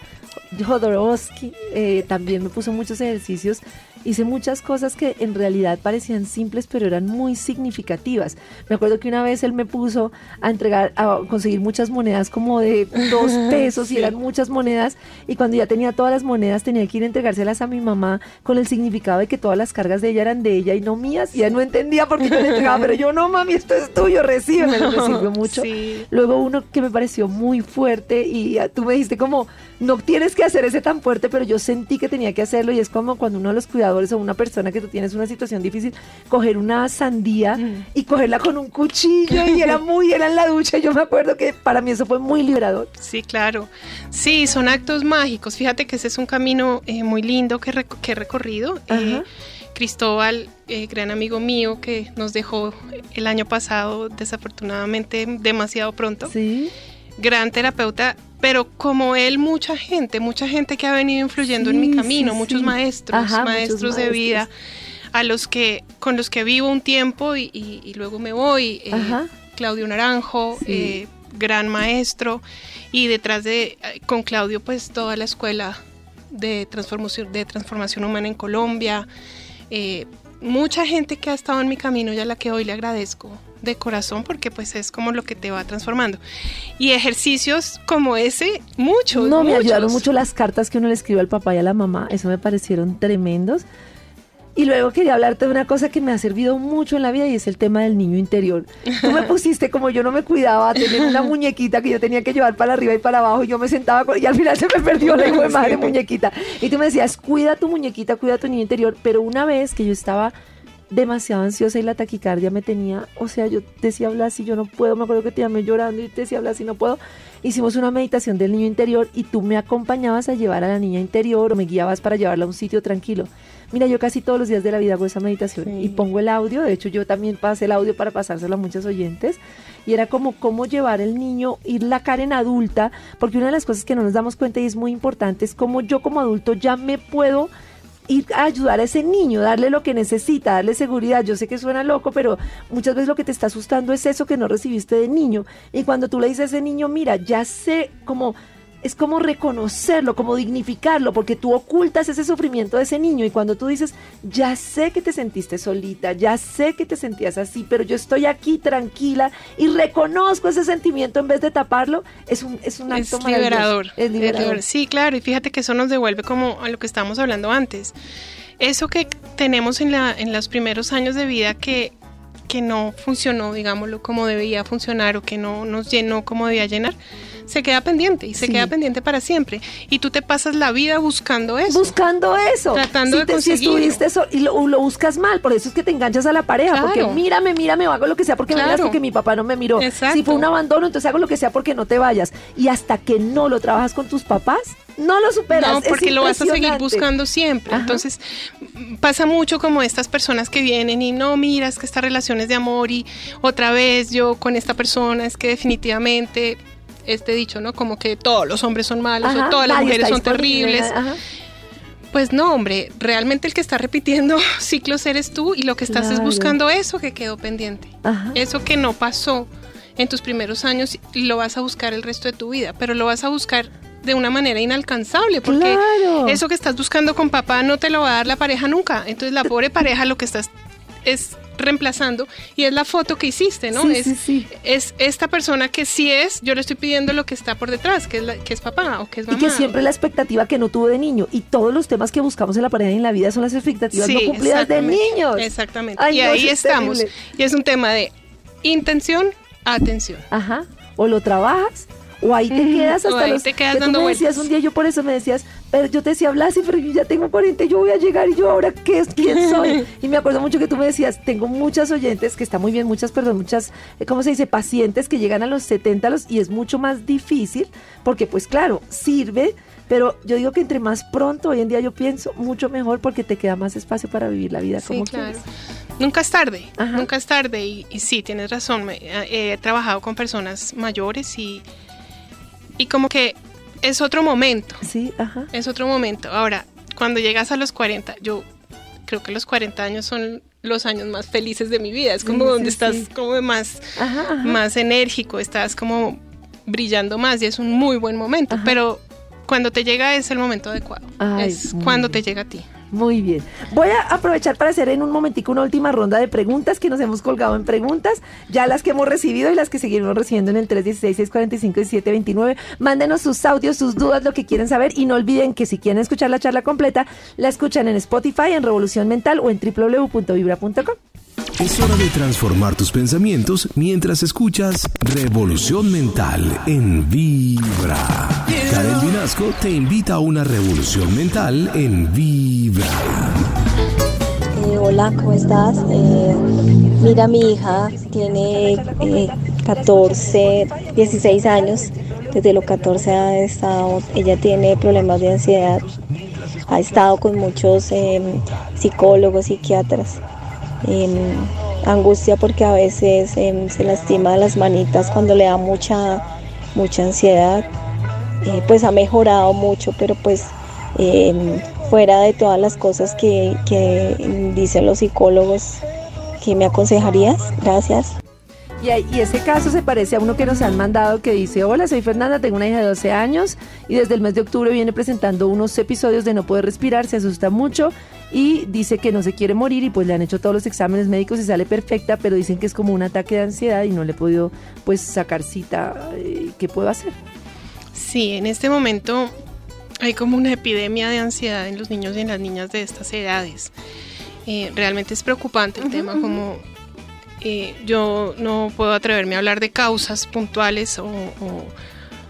S1: Jodorowsky, eh, también me puso muchos ejercicios, hice muchas cosas que en realidad parecían simples, pero eran muy significativas. Me acuerdo que una vez él me puso a entregar, a conseguir muchas monedas como de dos pesos y eran muchas monedas, y cuando ya tenía todas las monedas tenía que ir a entregárselas a mi mamá con el significado de que todas las cargas de ella eran de ella y no mías, y ella no entendía por qué yo le entregaba, pero yo no, mami, esto es tuyo, recíbeme, me sirvió mucho.
S2: Sí.
S1: Luego uno que me pareció muy fuerte y tú me dijiste como, no tienes que hacer ese tan fuerte, pero yo sentí que tenía que hacerlo y es como cuando uno de los cuidadores o una persona que tú tienes una situación difícil, coger una sandía
S2: Mm.
S1: y cogerla con un cuchillo y era muy, era en la ducha y yo me acuerdo que para mí eso fue muy liberador.
S2: Sí, claro. Sí, son actos mágicos. Fíjate que ese es un camino eh, muy lindo que, que he recorrido. Eh. Cristóbal, eh, gran amigo mío que nos dejó el año pasado, desafortunadamente demasiado pronto.
S1: Sí.
S2: Gran terapeuta, pero como él, mucha gente, mucha gente que ha venido influyendo en mi camino,
S1: sí,
S2: muchos
S1: sí.
S2: maestros,
S1: Ajá, muchos
S2: maestros de
S1: maestros.
S2: vida, a los que, con los que vivo un tiempo y, y- y luego me voy. eh,
S1: Ajá.
S2: Claudio Naranjo, eh, gran maestro, y detrás de, eh, con Claudio, pues toda la escuela de transformación, de transformación humana en Colombia. eh, mucha gente que ha estado en mi camino y a la que hoy le agradezco de corazón porque pues es como lo que te va transformando. Y ejercicios como ese, muchos.
S1: No, me ayudaron mucho las cartas que uno le escribe al papá y a la mamá, eso me parecieron tremendos. Y luego quería hablarte de una cosa que me ha servido mucho en la vida y es el tema del niño interior. Tú me pusiste como yo no me cuidaba, tener una muñequita que yo tenía que llevar para arriba y para abajo y yo me sentaba con- y al final se me perdió la hijo de madre muñequita. Y tú me decías, cuida tu muñequita, cuida tu niño interior. Pero una vez que yo estaba demasiado ansiosa y la taquicardia me tenía, o sea, yo decía Blas y yo no puedo, me acuerdo que te llamé llorando y te decía Blas y no puedo. Hicimos una meditación del niño interior y tú me acompañabas a llevar a la niña interior o me guiabas para llevarla a un sitio tranquilo. Mira, yo casi todos los días de la vida hago esa meditación
S2: Sí.
S1: y pongo el audio, de hecho yo también pasé el audio para pasárselo a muchos oyentes y era como cómo llevar el niño, ir la Karen adulta, porque una de las cosas que no nos damos cuenta y es muy importante es cómo yo como adulto ya me puedo ir a ayudar a ese niño, darle lo que necesita, darle seguridad. Yo sé que suena loco, pero muchas veces lo que te está asustando es eso que no recibiste de niño. Y cuando tú le dices a ese niño, mira, ya sé como es como reconocerlo, como dignificarlo, porque tú ocultas ese sufrimiento de ese niño y cuando tú dices, ya sé que te sentiste solita, ya sé que te sentías así, pero yo estoy aquí tranquila y reconozco ese sentimiento en vez de taparlo, es un, es un acto
S2: es liberador.
S1: Es liberador.
S2: liberador. Sí, claro, y fíjate que eso nos devuelve como a lo que estábamos hablando antes. Eso que tenemos en, la, en los primeros años de vida que, que no funcionó, digámoslo, como debía funcionar o que no nos llenó como debía llenar, se queda pendiente y se
S1: Sí.
S2: queda pendiente para siempre. Y tú te pasas la vida buscando eso.
S1: buscando eso.
S2: Tratando
S1: si
S2: de
S1: te- si estuviste eso y lo, lo buscas mal, por eso es que te enganchas a la pareja,
S2: Claro.
S1: porque mírame, mírame, o hago lo que sea porque me miras porque mi papá no me miró.
S2: Exacto.
S1: Si fue un abandono, entonces hago lo que sea porque no te vayas. Y hasta que no lo trabajas con tus papás, no lo superas.
S2: No,
S1: Es
S2: porque lo vas a seguir buscando siempre.
S1: Ajá.
S2: Entonces, pasa mucho como estas personas que vienen y no, mira, es que esta relación es de amor y otra vez yo con esta persona es que definitivamente este dicho, ¿no? Como que todos los hombres son malos
S1: Ajá,
S2: o todas las mujeres son terribles.
S1: ajá.
S2: Pues no, hombre, realmente el que está repitiendo ciclos eres tú y lo que estás es buscando eso que quedó pendiente.
S1: Ajá.
S2: Eso que no pasó en tus primeros años lo vas a buscar el resto de tu vida, pero lo vas a buscar de una manera inalcanzable porque
S1: Claro.
S2: eso que estás buscando con papá no te lo va a dar la pareja nunca. Entonces la pobre pareja lo que estás es reemplazando y es la foto que hiciste, ¿no?
S1: Sí,
S2: es,
S1: sí, sí.
S2: es esta persona que sí es, yo le estoy pidiendo lo que está por detrás, que es, la- que es papá o que es
S1: Y
S2: mamá.
S1: que siempre la expectativa que no tuvo de niño. Y todos los temas que buscamos en la pareja y en la vida son las expectativas no cumplidas de niños.
S2: Exactamente.
S1: Ay,
S2: y
S1: no,
S2: ahí
S1: es
S2: estamos.
S1: terrible.
S2: Y es un tema de intención, atención.
S1: Ajá. O lo trabajas o ahí te quedas
S2: O
S1: hasta
S2: ahí
S1: los
S2: te quedas
S1: que tú
S2: dando
S1: me decías un día yo por eso me decías pero yo te decía Blasi pero yo ya tengo 40 yo voy a llegar y yo ahora qué es quién soy y me acuerdo mucho que tú me decías tengo muchas oyentes que está muy bien muchas perdón muchas eh, cómo se dice pacientes que llegan a los 70 los, y es mucho más difícil porque pues claro sirve pero yo digo que entre más pronto hoy en día yo pienso mucho mejor porque te queda más espacio para vivir la vida
S2: Sí,
S1: como
S2: claro.
S1: quieres.
S2: Nunca es tarde,
S1: Ajá.
S2: nunca es tarde y, y sí, tienes razón, me- eh, he trabajado con personas mayores y, y como que es otro momento,
S1: sí ajá
S2: es otro momento. Ahora, cuando llegas a los 40, yo creo que los 40 años son los años más felices de mi vida, es como
S1: Sí,
S2: donde
S1: sí,
S2: estás
S1: sí.
S2: como más,
S1: ajá, ajá.
S2: más enérgico, estás como brillando más y es un muy buen momento,
S1: Ajá.
S2: pero cuando te llega es el momento adecuado,
S1: Ay,
S2: es cuando
S1: bien.
S2: te llega a ti.
S1: Muy bien. Voy a aprovechar para hacer en un momentico una última ronda de preguntas que nos hemos colgado en preguntas, ya las que hemos recibido y las que seguiremos recibiendo en el 316-645-1729. Mándenos sus audios, sus dudas, lo que quieren saber y no olviden que si quieren escuchar la charla completa, la escuchan en Spotify, en Revolución Mental o en www.vibra.com.
S3: Es hora de transformar tus pensamientos mientras escuchas Revolución Mental en Vibra. Karen Vinasco te invita a una revolución mental en Vibra.
S6: Eh, hola, ¿cómo estás? Eh, mira, mi hija tiene eh, 14, 16 años. Desde los 14 ha estado, ella tiene problemas de ansiedad. Ha estado con muchos eh, psicólogos, psiquiatras. Angustia porque a veces eh, se lastima las manitas cuando le da mucha, mucha ansiedad. Eh, pues ha mejorado mucho, pero pues eh, fuera de todas las cosas que, que dicen los psicólogos, ¿qué me aconsejarías? Gracias.
S1: Y, ese caso se parece a uno que nos han mandado que dice, hola, soy Fernanda, tengo una hija de 12 años y desde el mes de octubre viene presentando unos episodios de no poder respirar, se asusta mucho y dice que no se quiere morir y pues le han hecho todos los exámenes médicos y sale perfecta, pero dicen que es como un ataque de ansiedad y no le he podido pues sacar cita. eh, ¿Qué puedo hacer?
S2: Sí, en este momento hay como una epidemia de ansiedad en los niños y en las niñas de estas edades. Eh, realmente es preocupante el tema, como eh, yo no puedo atreverme a hablar de causas puntuales o,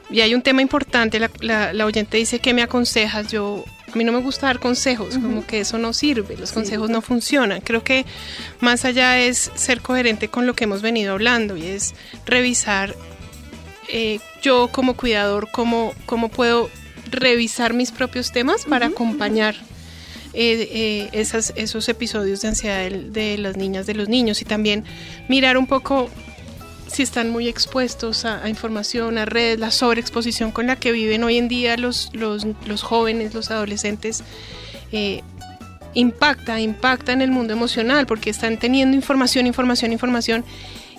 S2: y hay un tema importante, la, la, oyente dice que me aconsejas, yo a mí no me gusta dar consejos, como que eso no sirve, los consejos no funcionan. Creo que más allá es ser coherente con lo que hemos venido hablando y es revisar eh, yo como cuidador cómo, cómo puedo revisar mis propios temas para acompañar eh, eh, esas, esos episodios de ansiedad de, las niñas, de los niños y también mirar un poco si están muy expuestos a, información, a redes, la sobreexposición con la que viven hoy en día los, los, los jóvenes, los adolescentes. Eh, impacta, impacta en el mundo emocional porque están teniendo información, información, información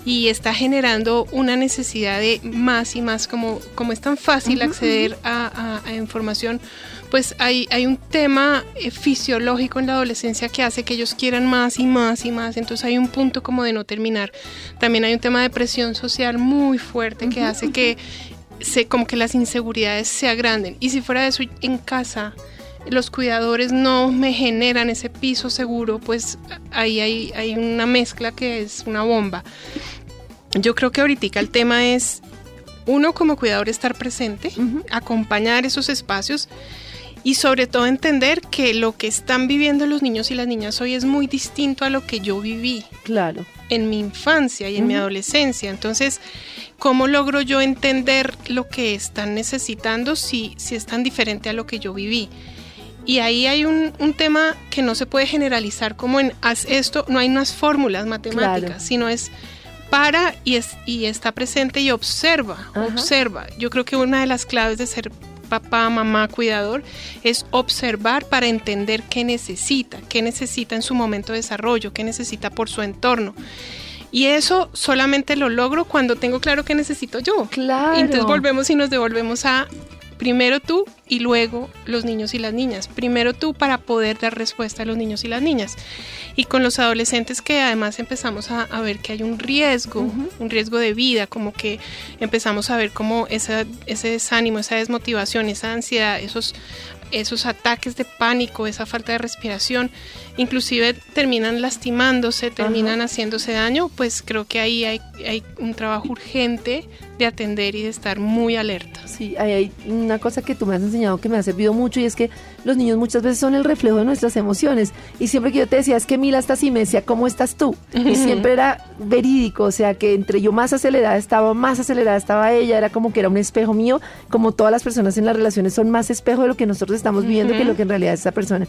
S2: y está generando una necesidad de más y más, como, como es tan fácil acceder a, información, pues hay, hay un tema eh, fisiológico en la adolescencia que hace que ellos quieran más y más y más, entonces hay un punto como de no terminar. También hay un tema de presión social muy fuerte que hace que se, como que las inseguridades se agranden. Y si fuera de eso en casa, los cuidadores no me generan ese piso seguro, pues ahí hay, hay una mezcla que es una bomba. Yo creo que ahorita el tema es, uno como cuidador estar presente, acompañar esos espacios y sobre todo entender que lo que están viviendo los niños y las niñas hoy es muy distinto a lo que yo viví.
S1: Claro.
S2: En mi infancia y en mi adolescencia. Entonces, ¿cómo logro yo entender lo que están necesitando si, si es tan diferente a lo que yo viví? Y ahí hay un, tema que no se puede generalizar como en haz esto, no hay unas fórmulas matemáticas, sino es para y, es, y está presente y observa, observa. Yo creo que una de las claves de ser papá, mamá, cuidador, es observar para entender qué necesita, qué necesita en su momento de desarrollo, qué necesita por su entorno. Y eso solamente lo logro cuando tengo claro qué necesito yo.
S1: Claro.
S2: entonces volvemos y nos devolvemos a primero tú y luego los niños y las niñas. Primero tú para poder dar respuesta a los niños y las niñas. Y con los adolescentes que además empezamos a, ver que hay un riesgo, un riesgo de vida, como que empezamos a ver como ese desánimo, esa desmotivación, esa ansiedad, esos esos ataques de pánico, esa falta de respiración, inclusive terminan lastimándose, terminan haciéndose daño, pues creo que ahí hay, hay, un trabajo urgente de atender y de estar muy alerta.
S1: Sí, hay una cosa que tú me has enseñado que me ha servido mucho y es que los niños muchas veces son el reflejo de nuestras emociones y siempre que yo te decía es que Mila estás y me decía ¿cómo estás tú? Y siempre era verídico, o sea que entre yo más acelerada estaba, más acelerada estaba ella, era como que era un espejo mío, como todas las personas en las relaciones son más espejo de lo que nosotros estamos viendo que lo que en realidad es esa persona.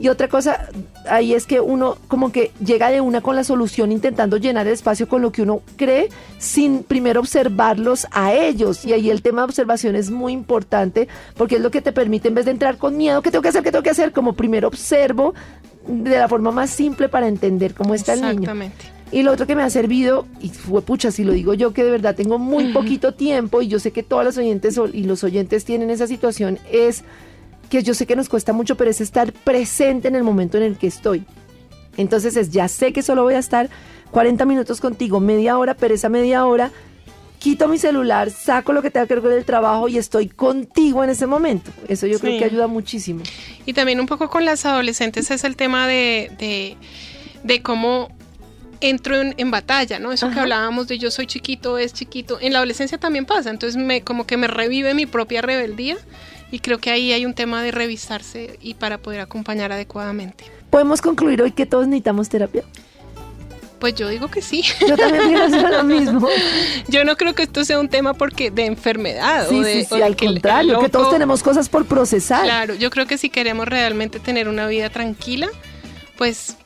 S1: Y otra cosa ahí es que uno como que llega de una con la solución intentando llenar el espacio con lo que uno cree sin primero observarlos a ellos. Y ahí el tema de observación es muy importante porque es lo que te permite en vez de entrar con miedo, ¿qué tengo que hacer? ¿Qué tengo que hacer? Como primero observo de la forma más simple para entender cómo está el niño.
S2: Exactamente.
S1: Y lo otro que me ha servido, y fue pucha, si lo digo yo que de verdad tengo muy poquito tiempo y yo sé que todas las oyentes y los oyentes tienen esa situación, es que yo sé que nos cuesta mucho, pero es estar presente en el momento en el que estoy. Entonces es, ya sé que solo voy a estar 40 minutos contigo, media hora, pero esa media hora quito mi celular, saco lo que tenga que ver con el trabajo y estoy contigo en ese momento. Eso yo creo que ayuda muchísimo.
S2: Y también un poco con las adolescentes es el tema de, de, cómo entro en, batalla, ¿no? Eso que hablábamos de yo soy chiquito, es chiquito. En la adolescencia también pasa, entonces me como que me revive mi propia rebeldía y creo que ahí hay un tema de revisarse y para poder acompañar adecuadamente.
S1: ¿Podemos concluir hoy que todos necesitamos terapia?
S2: Pues yo digo que sí.
S1: Yo también pienso lo mismo.
S2: Yo no creo que esto sea un tema porque de enfermedad.
S1: Sí,
S2: o de,
S1: sí, sí, al contrario, que todos tenemos cosas por procesar.
S2: Claro, yo creo que si queremos realmente tener una vida tranquila, pues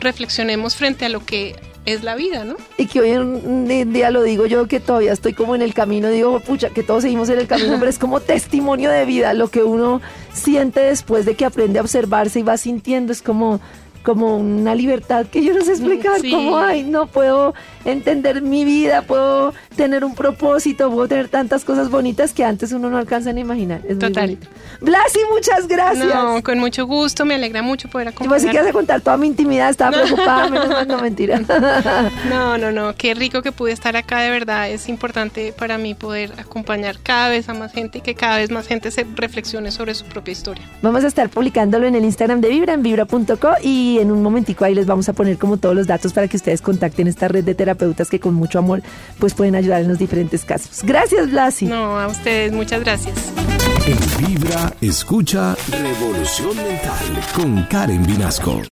S2: reflexionemos frente a lo que es la vida, ¿no?
S1: Y que hoy en día lo digo yo que todavía estoy como en el camino, digo, pucha, que todos seguimos en el camino, pero es como testimonio de vida, lo que uno siente después de que aprende a observarse y va sintiendo, es como como una libertad que yo no sé explicar, como, ay, no puedo entender mi vida, puedo tener un propósito, puedo tener tantas cosas bonitas que antes uno no alcanza a imaginar. Es Total. Blasi, muchas gracias.
S2: No, con mucho gusto, me alegra mucho poder acompañar.
S1: Yo pensé que a contar toda mi intimidad, estaba preocupada, menos no, mentira.
S2: No, no, no, qué rico que pude estar acá, de verdad, es importante para mí poder acompañar cada vez a más gente y que cada vez más gente se reflexione sobre su propia historia.
S1: Vamos a estar publicándolo en el Instagram de Vibra, en vibra.co y y en un momentico ahí les vamos a poner como todos los datos para que ustedes contacten esta red de terapeutas que con mucho amor pues pueden ayudar en los diferentes casos. Gracias, Blasi.
S2: No, a ustedes, muchas gracias.
S3: En Vibra, escucha Revolución Mental con Karen Vinasco.